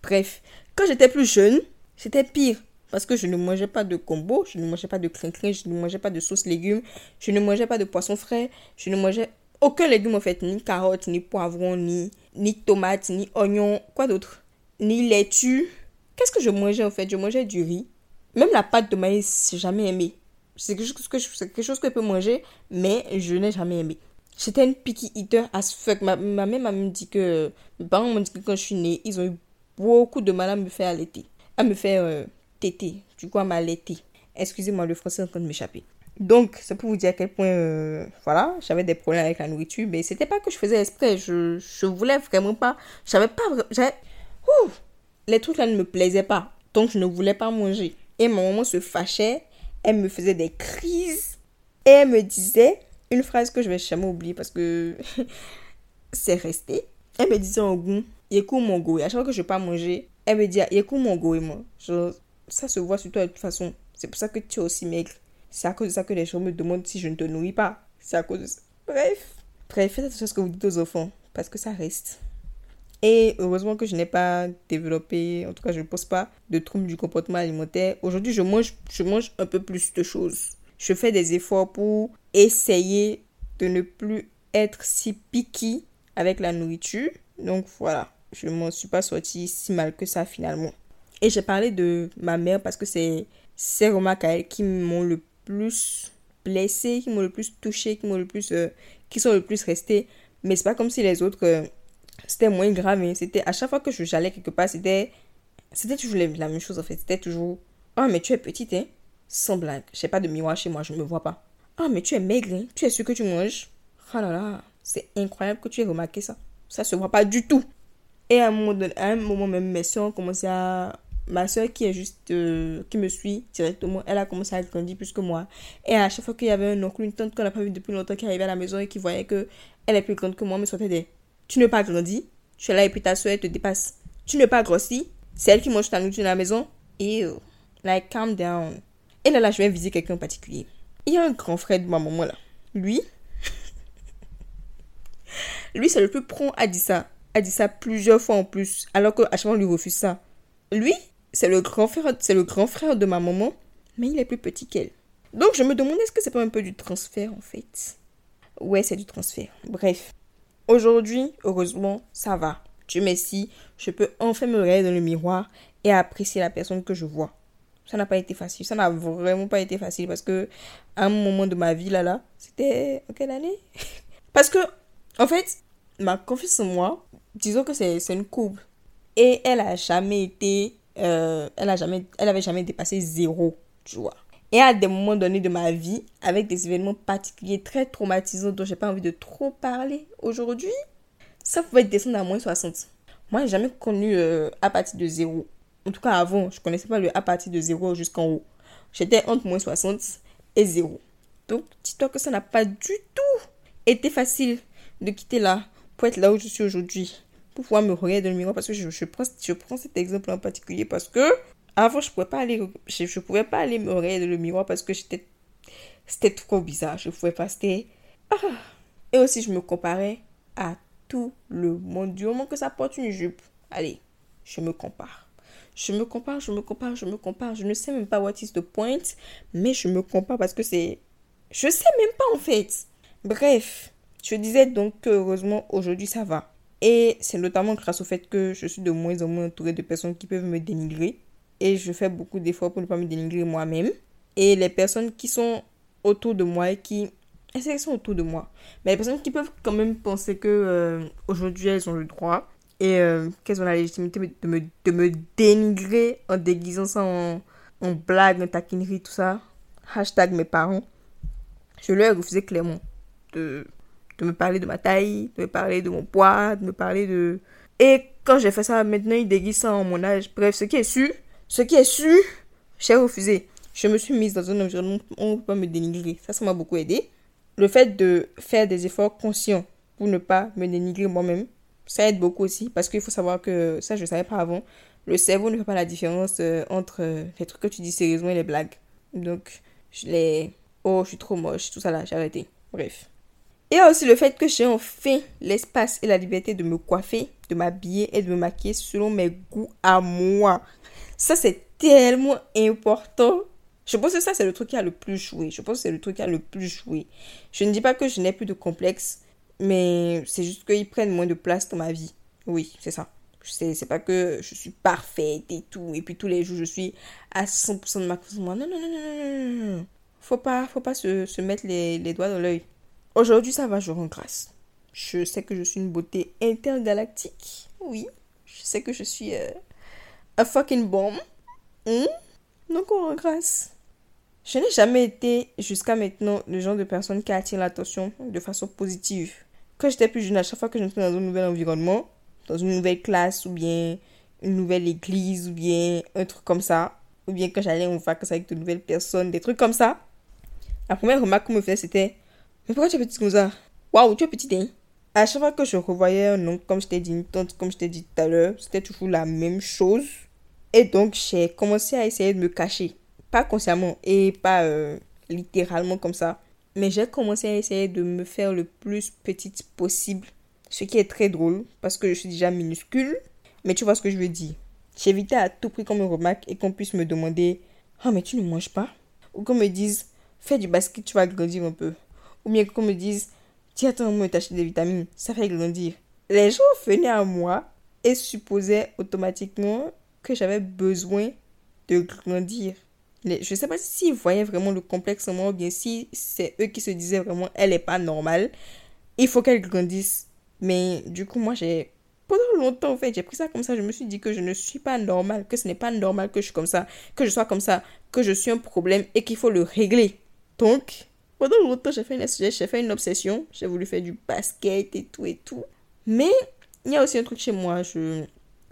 Bref, quand j'étais plus jeune, c'était pire. Parce que je ne mangeais pas de combo, je ne mangeais pas de crin-crin, je ne mangeais pas de sauce légumes, je ne mangeais pas de poisson frais, je ne mangeais aucun légume en fait, ni carottes, ni poivrons, ni, ni tomates, ni oignons, quoi d'autre? Ni laitue. Qu'est-ce que je mangeais en fait? Je mangeais du riz. Même la pâte de maïs, j'ai jamais aimé. C'est quelque, chose que je, quelque chose que je peux manger, mais je n'ai jamais aimé. J'étais une picky eater as fuck. Ma, ma mère m'a même dit que. Mes parents m'ont dit que quand je suis née, ils ont eu beaucoup de mal à me faire allaiter. À me faire euh, Du coup, à m'allaiter. Excusez-moi, le français est en train de m'échapper. Donc, c'est pour vous dire à quel point, euh, voilà, j'avais des problèmes avec la nourriture. Mais c'était pas que je faisais exprès. Je, je voulais vraiment pas. J'avais pas. J'avais. Les trucs là ne me plaisaient pas. Donc, je ne voulais pas manger. Et ma maman se fâchait. Elle me faisait des crises. Et elle me disait une phrase que je vais jamais oublier parce que c'est resté. Elle me disait en goût, Yekou mon goût. À chaque fois que je vais pas manger, elle me dit, Yekou mon goût et moi. Genre, ça se voit sur toi de toute façon. C'est pour ça que tu es aussi maigre. C'est à cause de ça que les gens me demandent si je ne te nourris pas. C'est à cause de ça. Bref. Bref, faites attention à ce que vous dites aux enfants. Parce que ça reste. Et heureusement que je n'ai pas développé, en tout cas je ne pose pas de troubles du comportement alimentaire. Aujourd'hui, je mange, je mange un peu plus de choses. Je fais des efforts pour essayer de ne plus être si piqué avec la nourriture. Donc voilà, je ne m'en suis pas sortie si mal que ça finalement. Et j'ai parlé de ma mère parce que c'est ces remarques à elle qui m'ont le plus blessé, qui m'ont le plus touché, qui m'ont le plus euh, qui sont le plus restés. Mais c'est pas comme si les autres euh, c'était moins grave. C'était à chaque fois que j'allais quelque part, c'était c'était toujours la même chose en fait. C'était toujours oh mais tu es petite hein. Sans blague, j'ai pas de miroir chez moi, je me vois pas. Ah mais tu es maigre, hein? tu es sûr que tu manges. Oh là là, c'est incroyable que tu aies remarqué ça. Ça se voit pas du tout. Et à un moment, donné, à un moment même, mes soeurs ont commencé à ma soeur qui est juste euh, qui me suit directement elle a commencé à grandir plus que moi. Et à chaque fois qu'il y avait un oncle une tante qu'on n'a pas vu depuis longtemps qui arrivait à la maison et qui voyait que elle est plus grande que moi me sortait des tu n'es pas grandi tu es là et puis ta soeur elle te dépasse. Tu n'es pas grossi c'est elle qui mange ta nourriture à la maison. Et like calm down. Et là là je vais viser quelqu'un en particulier. Il y a un grand frère de ma maman là. Lui lui c'est le plus prompt à dire ça a dit ça plusieurs fois en plus alors que à chaque fois on lui refuse ça. Lui c'est le grand frère, c'est le grand frère de ma maman, mais il est plus petit qu'elle. Donc je me demande est-ce que c'est pas un peu du transfert en fait? Ouais, c'est du transfert. Bref. Aujourd'hui, heureusement, ça va. Dieu merci, je peux enfin me regarder dans le miroir et apprécier la personne que je vois. Ça n'a pas été facile. Ça n'a vraiment pas été facile parce que à un moment de ma vie là là, c'était en quelle année? Parce que en fait, ma confiance en moi, disons que c'est une courbe et elle a jamais été euh, elle a jamais, elle jamais dépassé zéro, tu vois. Et à des moments donnés de ma vie, avec des événements particuliers très traumatisants dont j'ai pas envie de trop parler aujourd'hui, ça pouvait descendre à moins 60. Moi, j'ai jamais connu euh, à partir de zéro. En tout cas, avant, je connaissais pas le à partir de zéro jusqu'en haut. J'étais entre moins 60 et zéro. Donc, dis-toi que ça n'a pas du tout été facile de quitter là pour être là où je suis aujourd'hui pouvoir me regarder dans le miroir parce que je, je, prends, je prends cet exemple en particulier parce que avant je pouvais pas aller je, je pouvais pas aller me regarder dans le miroir parce que j'étais c'était trop bizarre. Je pouvais pas c'était ah. et aussi je me comparais à tout le monde du moment que ça porte une jupe. Allez je me compare. Je me compare je me compare je me compare. Je ne sais même pas what is the point mais je me compare parce que c'est je sais même pas en fait. Bref je disais donc que heureusement aujourd'hui ça va et c'est notamment grâce au fait que je suis de moins en moins entourée de personnes qui peuvent me dénigrer. Et je fais beaucoup d'efforts pour ne pas me dénigrer moi-même. Et les personnes qui sont autour de moi et qui qui sont autour de moi? Mais les personnes qui peuvent quand même penser que euh, aujourd'hui elles ont le droit et euh, qu'elles ont la légitimité de me, de me dénigrer en déguisant ça en, en blague, en taquinerie, tout ça. Hashtag mes parents. Je leur ai refusé clairement de, de me parler de ma taille, de me parler de mon poids, de me parler de... Et quand j'ai fait ça, maintenant ils déguisent ça en mon âge. Bref, ce qui est su, ce qui est su, j'ai refusé. Je me suis mise dans un environnement où on ne peut pas me dénigrer. Ça, ça m'a beaucoup aidé. Le fait de faire des efforts conscients pour ne pas me dénigrer moi-même, ça aide beaucoup aussi. Parce qu'il faut savoir que, ça je ne savais pas avant, le cerveau ne fait pas la différence euh, entre euh, les trucs que tu dis sérieusement et les blagues. Donc, je les... Oh, je suis trop moche, tout ça là, j'ai arrêté. Bref. Et aussi le fait que j'ai enfin l'espace et la liberté de me coiffer, de m'habiller et de me maquiller selon mes goûts à moi. Ça, c'est tellement important. Je pense que ça, c'est le truc qui a le plus joué. Je pense que c'est le truc qui a le plus joué. Je ne dis pas que je n'ai plus de complexe, mais c'est juste qu'ils prennent moins de place dans ma vie. Oui, c'est ça. C'est pas que je suis parfaite et tout, et puis tous les jours je suis à 100% de ma moi. Non, non, non, non, non, non. Faut pas, faut pas se, se mettre les, les doigts dans l'œil. Aujourd'hui, ça va, je rends grâce. Je sais que je suis une beauté intergalactique. Oui. Je sais que je suis euh, un fucking bomb. Hmm? Donc, on rend grâce. Je n'ai jamais été, jusqu'à maintenant, le genre de personne qui attire l'attention de façon positive. Quand j'étais plus jeune, à chaque fois que j'entrais dans un nouvel environnement, dans une nouvelle classe, ou bien une nouvelle église, ou bien un truc comme ça, ou bien quand j'allais en vacances avec de nouvelles personnes, des trucs comme ça, la première remarque qu'on me faisait, c'était Mais pourquoi tu es petite comme ça? Waouh, tu es petite, hein À chaque fois que je revoyais un nom, comme je t'ai dit, une tante, comme je t'ai dit tout à l'heure, c'était toujours la même chose. Et donc, j'ai commencé à essayer de me cacher. Pas consciemment et pas euh, littéralement comme ça. Mais j'ai commencé à essayer de me faire le plus petite possible. Ce qui est très drôle parce que je suis déjà minuscule. Mais tu vois ce que je veux dire. J'évitais à tout prix qu'on me remarque et qu'on puisse me demander Oh, mais tu ne manges pas Ou qu'on me dise Fais du basket, tu vas grandir un peu. Ou bien qu'on me dise Tiens, attends, moi, t'acheter des vitamines, ça fait grandir. Les gens venaient à moi et supposaient automatiquement que j'avais besoin de grandir. Je ne sais pas s'ils voyaient vraiment le complexe en moi ou bien si c'est eux qui se disaient vraiment elle n'est pas normale. Il faut qu'elle grandisse. Mais du coup, moi, j'ai. Pendant longtemps, en fait, j'ai pris ça comme ça. Je me suis dit que je ne suis pas normale, que ce n'est pas normal que je suis comme ça, que je sois comme ça, que je suis un problème et qu'il faut le régler. Donc, pendant longtemps, j'ai fait, une... fait une obsession. J'ai voulu faire du basket et tout et tout. Mais il y a aussi un truc chez moi.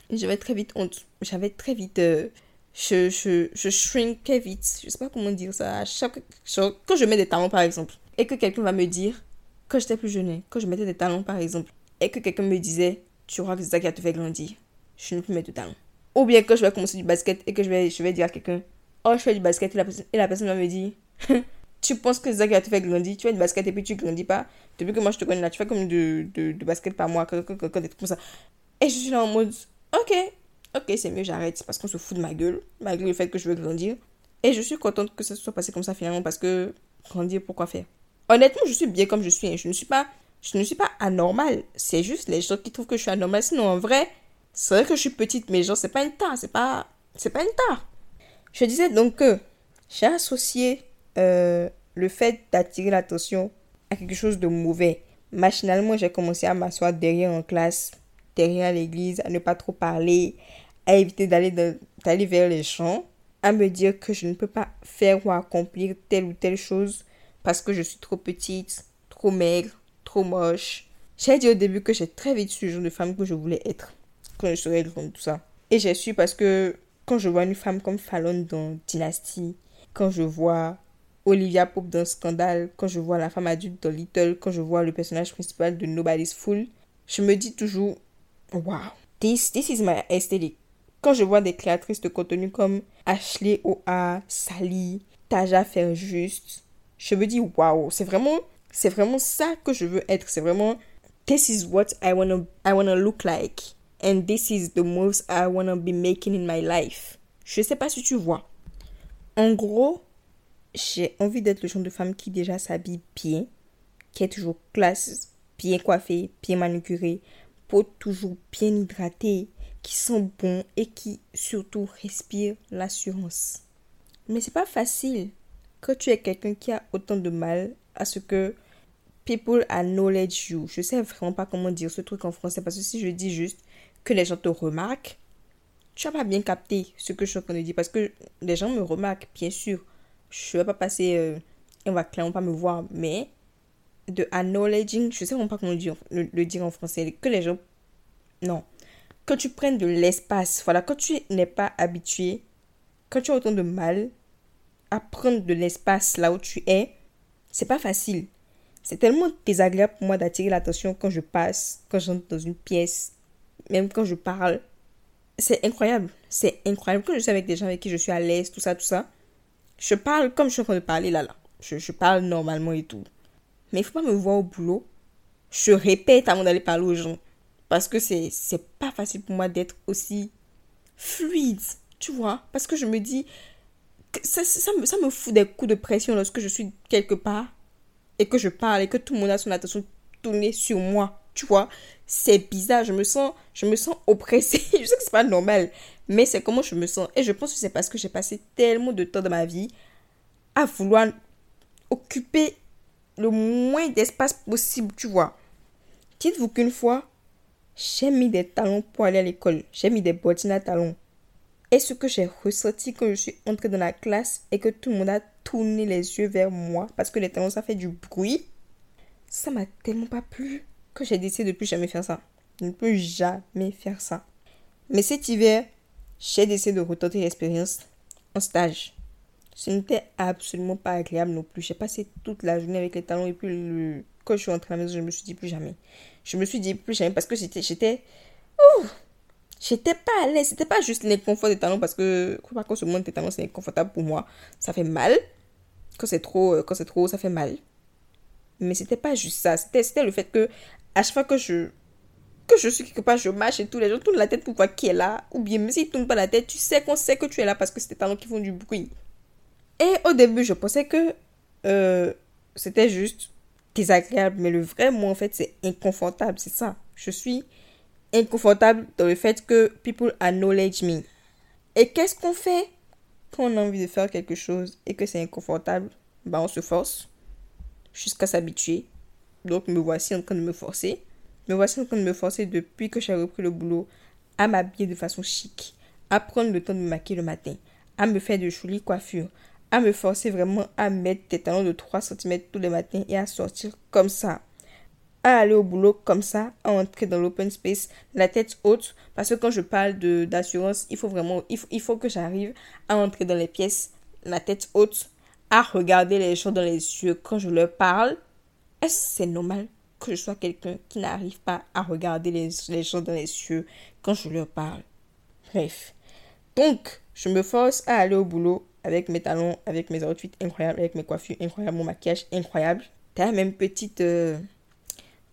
J'avais très vite honte. J'avais très vite. Euh, je, je, je shrinkais vite. Je sais pas comment dire ça. À chaque, quand je mets des talons, par exemple, et que quelqu'un va me dire, quand j'étais plus jeune, quand je mettais des talons, par exemple, et que quelqu'un me disait, tu crois que c'est ça qui a te fait grandir, je ne peux plus mettre de talons. Ou bien quand je vais commencer du basket et que je vais, je vais dire à quelqu'un, oh, je fais du basket, et la, et la personne va me dire, tu penses que c'est ça qui a te fait grandir, tu fais du basket et puis tu grandis pas. Depuis que moi je te connais là, tu fais comme de, de, de basket par mois, comme ça. Et je suis là en mode, ok, ok, c'est mieux, j'arrête. C'est parce qu'on se fout de ma gueule, malgré le fait que je veux grandir. Et je suis contente que ça soit passé comme ça finalement parce que grandir, pourquoi faire? Honnêtement, je suis bien comme je suis. Hein. Je ne suis pas, je ne suis pas anormale. C'est juste les gens qui trouvent que je suis anormale. Sinon, en vrai, c'est vrai que je suis petite, mais genre, c'est pas une tare. C'est pas, pas une tare. Je disais donc que j'ai associé euh, le fait d'attirer l'attention à quelque chose de mauvais. Machinalement, j'ai commencé à m'asseoir derrière en classe, derrière l'église, à ne pas trop parler, à éviter d'aller vers les champs, à me dire que je ne peux pas faire ou accomplir telle ou telle chose parce que je suis trop petite, trop maigre, trop moche. J'ai dit au début que j'ai très vite su le genre de femme que je voulais être quand je serais grande, tout ça. Et j'ai su parce que quand je vois une femme comme Fallon dans Dynasty, quand je vois Olivia Pope dans Scandale, quand je vois la femme adulte dans Little, quand je vois le personnage principal de Nobody's Fool, je me dis toujours, wow, this, this is my aesthetic. Quand je vois des créatrices de contenu comme Ashley O.A., Sally, Taja Juste, je me dis waouh, c'est vraiment, c'est vraiment ça que je veux être. C'est vraiment, this is what I wanna, I wanna look like. And this is the moves I wanna be making in my life. Je sais pas si tu vois. En gros, j'ai envie d'être le genre de femme qui déjà s'habille bien, qui est toujours classe, bien coiffée, bien manucurée, peau toujours bien hydratée, qui sont bons et qui surtout respirent l'assurance. Mais c'est pas facile quand tu es quelqu'un qui a autant de mal à ce que people acknowledge you. Je sais vraiment pas comment dire ce truc en français parce que si je dis juste que les gens te remarquent, tu vas pas bien capter ce que je suis en train de dire parce que les gens me remarquent, bien sûr. Je vais pas passer, euh, on va clairement pas me voir, mais de acknowledging, je sais vraiment pas comment le dire, le dire en français, que les gens, non, que tu prennes de l'espace. Voilà, quand tu n'es pas habitué, quand tu as autant de mal à prendre de l'espace là où tu es, c'est pas facile. C'est tellement désagréable pour moi d'attirer l'attention quand je passe, quand j'entre dans une pièce, même quand je parle. C'est incroyable. C'est incroyable. Quand je suis avec des gens avec qui je suis à l'aise, tout ça, tout ça, je parle comme je suis en train de parler là, là. Je, je parle normalement et tout. Mais il faut pas me voir au boulot. Je répète avant d'aller parler aux gens. Parce que c'est, c'est pas facile pour moi d'être aussi fluide, tu vois. Parce que je me dis, ça, ça, me, ça me fout des coups de pression lorsque je suis quelque part et que je parle et que tout le monde a son attention tournée sur moi, tu vois. C'est bizarre, je me sens, je me sens oppressée. je sais que c'est pas normal, mais c'est comment je me sens. Et je pense que c'est parce que j'ai passé tellement de temps dans ma vie à vouloir occuper le moins d'espace possible, tu vois. Dites-vous qu'une fois, j'ai mis des talons pour aller à l'école. J'ai mis des bottines à talons. Et ce que j'ai ressenti quand je suis entrée dans la classe et que tout le monde a tourné les yeux vers moi parce que les talons ça fait du bruit, ça m'a tellement pas plu que j'ai décidé de plus jamais faire ça. De ne plus jamais faire ça. Mais cet hiver, j'ai décidé de retenter l'expérience en stage. Ce n'était absolument pas agréable non plus. J'ai passé toute la journée avec les talons et puis le... quand je suis entrée à la maison, je me suis dit plus jamais. Je me suis dit plus jamais parce que j'étais, j'étais, j'étais pas à l'aise. C'était pas juste l'inconfort des talons parce que, par contre, ce monde des talons, c'est inconfortable pour moi. Ça fait mal. Quand c'est trop, euh, quand c'est trop, ça fait mal. Mais c'était pas juste ça. C'était le fait que, à chaque fois que je, que je suis quelque part, je marche et tous les gens tournent la tête pour voir qui est là. Ou bien, même s'ils tournent pas la tête, tu sais qu'on sait que tu es là parce que c'est tes talons qui font du bruit. Et au début, je pensais que euh, c'était juste désagréable, mais le vrai mot, en fait, c'est inconfortable, c'est ça. Je suis inconfortable dans le fait que people acknowledge me. Et qu'est-ce qu'on fait quand on a envie de faire quelque chose et que c'est inconfortable? Bah, on se force jusqu'à s'habituer. Donc, me voici en train de me forcer. Me voici en train de me forcer depuis que j'ai repris le boulot à m'habiller de façon chic, à prendre le temps de me maquiller le matin, à me faire de jolies coiffures, à me forcer vraiment à mettre des talons de 3 cm tous les matins et à sortir comme ça. À aller au boulot comme ça, à entrer dans l'open space, la tête haute. Parce que quand je parle d'assurance, il faut vraiment, il faut, il faut que j'arrive à entrer dans les pièces, la tête haute, à regarder les gens dans les yeux quand je leur parle. Est-ce c'est normal que je sois quelqu'un qui n'arrive pas à regarder les, gens dans les yeux quand je leur parle? Bref. Donc, je me force à aller au boulot avec mes talons, avec mes outfits incroyables, avec mes coiffures incroyables, mon maquillage incroyable. T'as même petite, euh,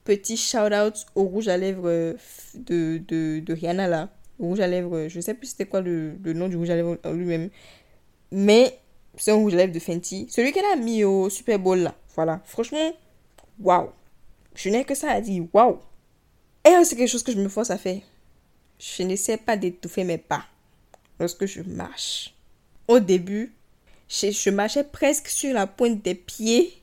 petit shout-out au rouge à lèvres de, de, de, Rihanna là. Rouge à lèvres, je sais plus c'était quoi le, le, nom du rouge à lèvres lui-même. Mais c'est un rouge à lèvres de Fenty. Celui qu'elle a mis au Super Bowl là. Voilà. Franchement, waouh. Je n'ai que ça à dire. Waouh. Et c'est quelque chose que je me force à faire. Je n'essaie pas d'étouffer mes pas lorsque je marche au début, je, marchais presque sur la pointe des pieds,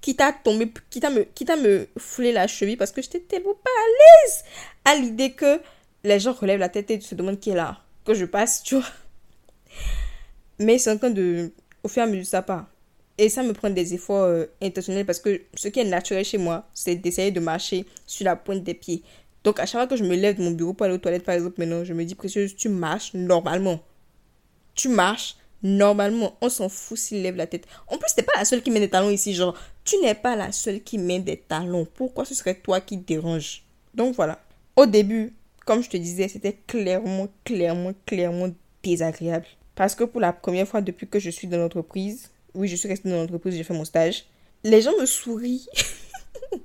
quitte à tomber, quitte à me, quitte à me fouler la cheville parce que j'étais tellement pas à l'aise à l'idée que les gens relèvent la tête et se demandent qui est là, que je passe, tu vois. Mais c'est en train de, au fur et à mesure, ça part. Et ça me prend des efforts euh, intentionnels parce que ce qui est naturel chez moi, c'est d'essayer de marcher sur la pointe des pieds. Donc, à chaque fois que je me lève de mon bureau pour aller aux toilettes, par exemple, maintenant, je me dis, précieuse, tu marches normalement tu marches, normalement, on s'en fout s'il lève la tête. En plus, t'es pas la seule qui met des talons ici, genre, tu n'es pas la seule qui met des talons. Pourquoi ce serait toi qui dérange? Donc voilà. Au début, comme je te disais, c'était clairement, clairement, clairement désagréable. Parce que pour la première fois depuis que je suis dans l'entreprise, oui, je suis restée dans l'entreprise, j'ai fait mon stage, les gens me sourient.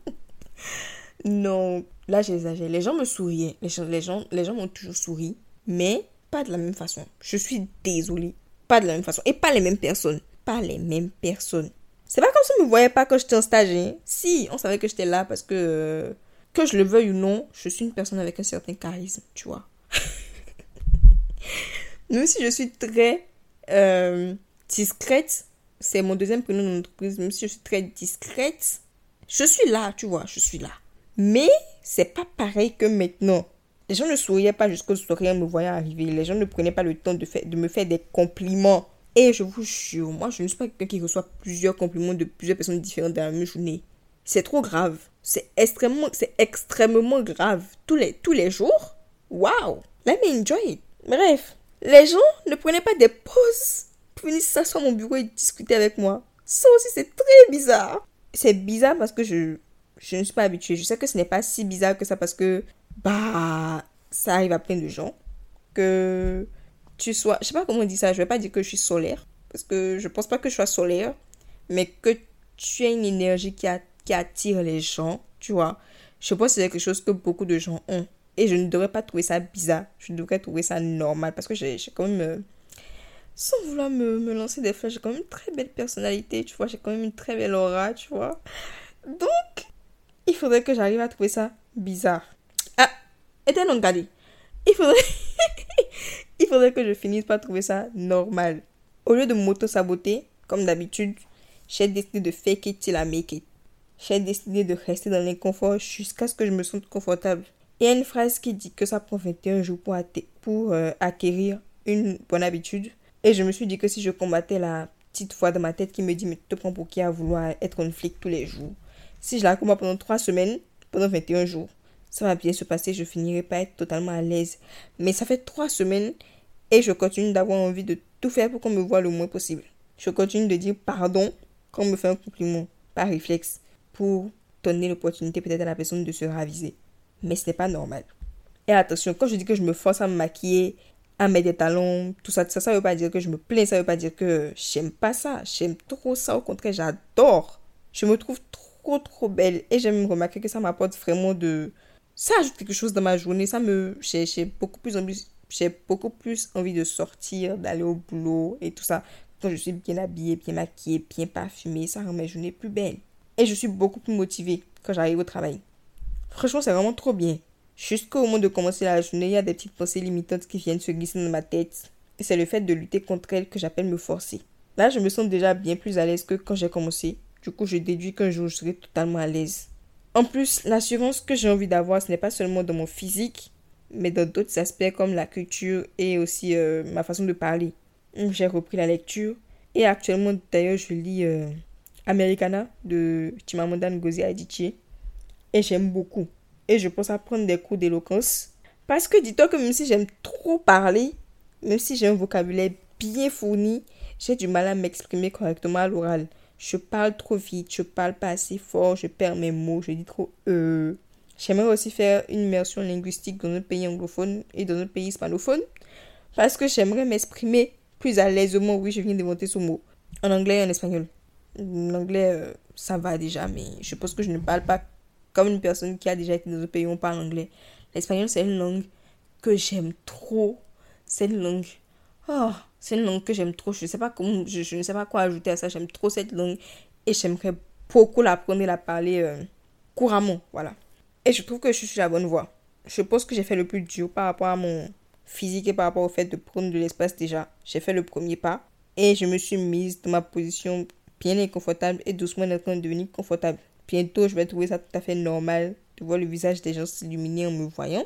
non, là j'exagère. Les gens me souriaient. Les gens, les gens, les gens m'ont toujours souri. Mais pas de la même façon. Je suis désolée. Pas de la même façon. Et pas les mêmes personnes. Pas les mêmes personnes. C'est pas comme si on me voyait pas quand j'étais en stage. Hein. Si, on savait que j'étais là parce que, euh, que je le veuille ou non, je suis une personne avec un certain charisme, tu vois. Même si je suis très euh, discrète, c'est mon deuxième prénom dans l'entreprise, même si je suis très discrète, Je suis là, tu vois, je suis là. Mais c'est pas pareil que maintenant. Les gens ne souriaient pas jusqu'au sourire en me voyant arriver. Les gens ne prenaient pas le temps de, me faire des compliments. Et je vous jure, moi, je ne suis pas quelqu'un qui reçoit plusieurs compliments de plusieurs personnes différentes dans la même journée. C'est trop grave. C'est extrêmement, c'est extrêmement grave. Tous les, tous les jours. Wow. Let me enjoy it. Bref. Les gens ne prenaient pas des pauses venir s'asseoir à mon bureau et discuter avec moi. Ça aussi, c'est très bizarre. C'est bizarre parce que je, je ne suis pas habituée. Je sais que ce n'est pas si bizarre que ça parce que, bah, ça arrive à plein de gens. Que tu sois, je sais pas comment on dit ça, je vais pas dire que je suis solaire. Parce que je pense pas que je sois solaire. Mais que tu as une énergie qui, qui attire les gens, tu vois. Je pense que c'est quelque chose que beaucoup de gens ont. Et je ne devrais pas trouver ça bizarre. Je devrais trouver ça normal. Parce que j'ai quand même. Sans vouloir me, me lancer des flèches, j'ai quand même une très belle personnalité, tu vois. J'ai quand même une très belle aura, tu vois. Donc, il faudrait que j'arrive à trouver ça bizarre. Ah, était non Il faudrait, il faudrait que je finisse par trouver ça normal. Au lieu de m'auto-saboter, comme d'habitude, j'ai décidé de fake it till I make it. J'ai décidé de rester dans l'inconfort jusqu'à ce que je me sente confortable. Il y a une phrase qui dit que ça prend 21 jours pour, pour euh, acquérir une bonne habitude. Et je me suis dit que si je combattais la petite voix dans ma tête qui me dit mais tu te prends pour qui à vouloir être un flic tous les jours? Si je la combats pendant 3 semaines, pendant 21 jours, ça va bien se passer, je finirai pas être totalement à l'aise. Mais ça fait 3 semaines et je continue d'avoir envie de tout faire pour qu'on me voit le moins possible. Je continue de dire pardon quand on me fait un compliment, par réflexe, pour donner l'opportunité peut-être à la personne de se raviser. Mais ce n'est pas normal. Et attention, quand je dis que je me force à me maquiller, à mettre des talons, tout ça, ça, ça veut pas dire que je me plains, ça veut pas dire que j'aime pas ça. J'aime trop ça, au contraire, j'adore. Je me trouve trop trop belle et j'aime remarquer que ça m'apporte vraiment de ça ajoute quelque chose dans ma journée ça me j'ai beaucoup plus envie j'ai beaucoup plus envie de sortir d'aller au boulot et tout ça quand je suis bien habillée bien maquillée bien parfumée ça rend mes journées plus belles et je suis beaucoup plus motivée quand j'arrive au travail franchement c'est vraiment trop bien jusqu'au moment de commencer la journée il y a des petites pensées limitantes qui viennent se glisser dans ma tête et c'est le fait de lutter contre elles que j'appelle me forcer là je me sens déjà bien plus à l'aise que quand j'ai commencé du coup, je déduis qu'un jour, je serai totalement à l'aise. En plus, l'assurance que j'ai envie d'avoir, ce n'est pas seulement dans mon physique, mais dans d'autres aspects comme la culture et aussi euh, ma façon de parler. J'ai repris la lecture et actuellement, d'ailleurs, je lis euh, Americana de Chimamanda Ngozi Adichie et j'aime beaucoup. Et je pense apprendre des cours d'éloquence parce que dis-toi que même si j'aime trop parler, même si j'ai un vocabulaire bien fourni, j'ai du mal à m'exprimer correctement à l'oral. Je parle trop vite, je parle pas assez fort, je perds mes mots, je dis trop euh. J'aimerais aussi faire une immersion linguistique dans un pays anglophone et dans un pays hispanophone parce que j'aimerais m'exprimer plus à l'aisement. Oui, je viens d'inventer ce mot. En anglais et en espagnol. L'anglais, euh, ça va déjà, mais je pense que je ne parle pas comme une personne qui a déjà été dans un pays où on parle anglais. L'espagnol, c'est une langue que j'aime trop. C'est une langue. Oh, c'est une langue que j'aime trop. Je ne sais pas comment, je, ne sais pas quoi ajouter à ça. J'aime trop cette langue et j'aimerais beaucoup l'apprendre et la parler euh, couramment. Voilà. Et je trouve que je suis sur la bonne voie. Je pense que j'ai fait le plus dur par rapport à mon physique et par rapport au fait de prendre de l'espace déjà. J'ai fait le premier pas et je me suis mise dans ma position bien inconfortable et doucement en train de devenir confortable. Bientôt, je vais trouver ça tout à fait normal de voir le visage des gens s'illuminer en me voyant,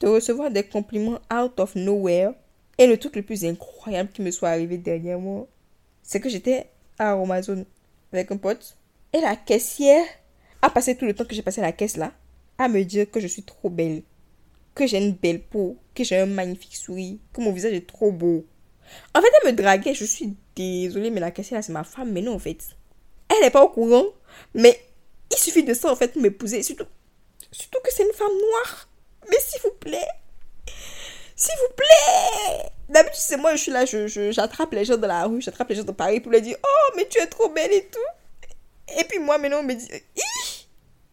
de recevoir des compliments out of nowhere et le truc le plus incroyable qui me soit arrivé dernièrement, c'est que j'étais à Amazon avec un pote et la caissière a passé tout le temps que j'ai passé à la caisse là à me dire que je suis trop belle, que j'ai une belle peau, que j'ai un magnifique sourire, que mon visage est trop beau. En fait, elle me draguait, je suis désolée, mais la caissière c'est ma femme, mais non, en fait. Elle n'est pas au courant, mais il suffit de ça, en fait, pour m'épouser. Surtout, surtout que c'est une femme noire. Mais s'il vous plaît, s'il vous plaît D'habitude, c'est moi, je suis là, je, j'attrape les gens dans la rue, j'attrape les gens de Paris pour leur dire Oh, mais tu es trop belle et tout. Et puis moi, maintenant, on me dit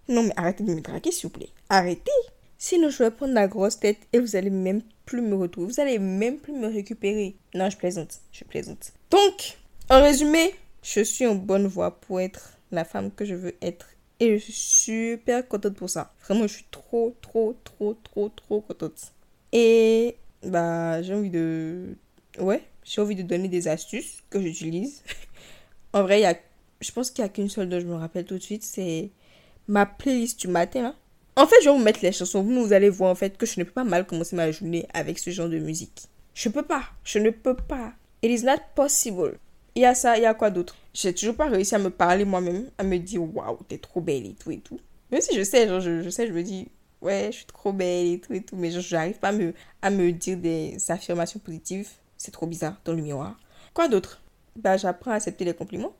Non, mais arrêtez de me draguer, s'il vous plaît. Arrêtez. Sinon, je vais prendre la grosse tête et vous allez même plus me retrouver. Vous allez même plus me récupérer. Non, je plaisante. Je plaisante. Donc, en résumé, je suis en bonne voie pour être la femme que je veux être. Et je suis super contente pour ça. Vraiment, je suis trop, trop, trop, trop, trop contente. Et bah, j'ai envie de. Ouais, j'ai envie de donner des astuces que j'utilise. en vrai, y a... je pense qu'il n'y a qu'une seule dont je me rappelle tout de suite c'est ma playlist du matin, là. En fait, je vais vous mettre les chansons. Vous, vous allez voir en fait que je ne peux pas mal commencer ma journée avec ce genre de musique. Je peux pas. Je ne peux pas. It is not possible. Il y a ça, il y a quoi d'autre? J'ai toujours pas réussi à me parler moi-même, à me dire waouh, t'es trop belle et tout et tout. Même si je sais, genre, je, sais, je me dis ouais, je suis trop belle et tout et tout, mais je n'arrive pas à me, à me dire des affirmations positives. C'est trop bizarre dans le miroir. Quoi d'autre? Bah, j'apprends à accepter les compliments.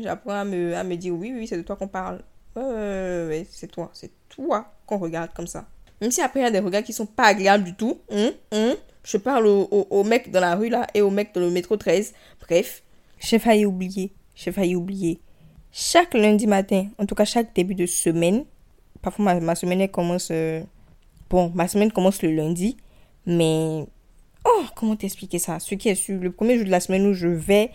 J'apprends à me, à me dire oui, oui, c'est de toi qu'on parle. Ouais, c'est toi, c'est toi qu'on regarde comme ça. Même si après il y a des regards qui sont pas agréables du tout. Hum, hum. Je parle au, au, mec dans la rue là et au mec dans le métro 13. Bref, j'ai failli oublier. J'ai failli oublier. Chaque lundi matin, en tout cas chaque début de semaine, parfois ma, semaine elle commence. Euh, bon, ma semaine commence le lundi, mais. Oh, comment t'expliquer ça? Ce qui est sur le premier jour de la semaine où je vais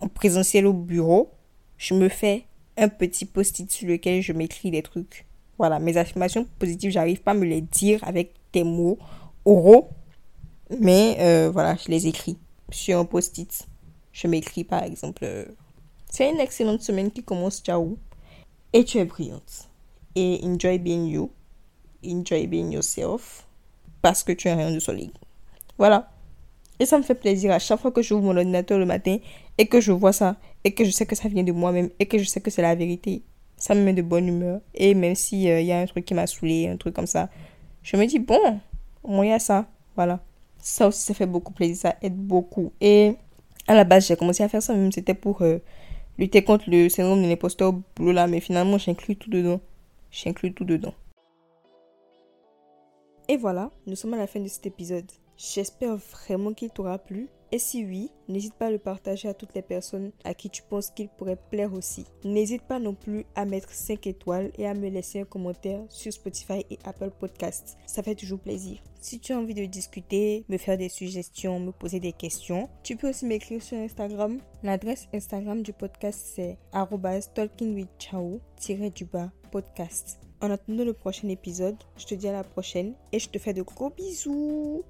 en présentiel au bureau, je me fais un petit post-it sur lequel je m'écris des trucs. Voilà, mes affirmations positives, j'arrive pas à me les dire avec des mots oraux, mais euh, voilà, je les écris sur un post-it. Je m'écris par exemple, euh, c'est une excellente semaine qui commence, ciao, et tu es brillante. Et enjoy being you, enjoy being yourself, parce que tu es rien de solide. Voilà. Et ça me fait plaisir à chaque fois que j'ouvre mon ordinateur le matin et que je vois ça et que je sais que ça vient de moi-même et que je sais que c'est la vérité. Ça me met de bonne humeur. Et même s'il euh, y a un truc qui m'a saoulé, un truc comme ça, je me dis, bon, au moins il y a ça. Voilà. Ça aussi, ça fait beaucoup plaisir. Ça aide beaucoup. Et à la base, j'ai commencé à faire ça, même c'était pour euh, lutter contre le syndrome de l'imposteur là. Mais finalement, j'inclus tout dedans. J'inclus tout dedans. Et voilà, nous sommes à la fin de cet épisode. J'espère vraiment qu'il t'aura plu. Et si oui, n'hésite pas à le partager à toutes les personnes à qui tu penses qu'il pourrait plaire aussi. N'hésite pas non plus à mettre 5 étoiles et à me laisser un commentaire sur Spotify et Apple Podcasts. Ça fait toujours plaisir. Si tu as envie de discuter, me faire des suggestions, me poser des questions, tu peux aussi m'écrire sur Instagram. L'adresse Instagram du podcast c'est talkingwithchao-podcast. En attendant le prochain épisode, je te dis à la prochaine et je te fais de gros bisous.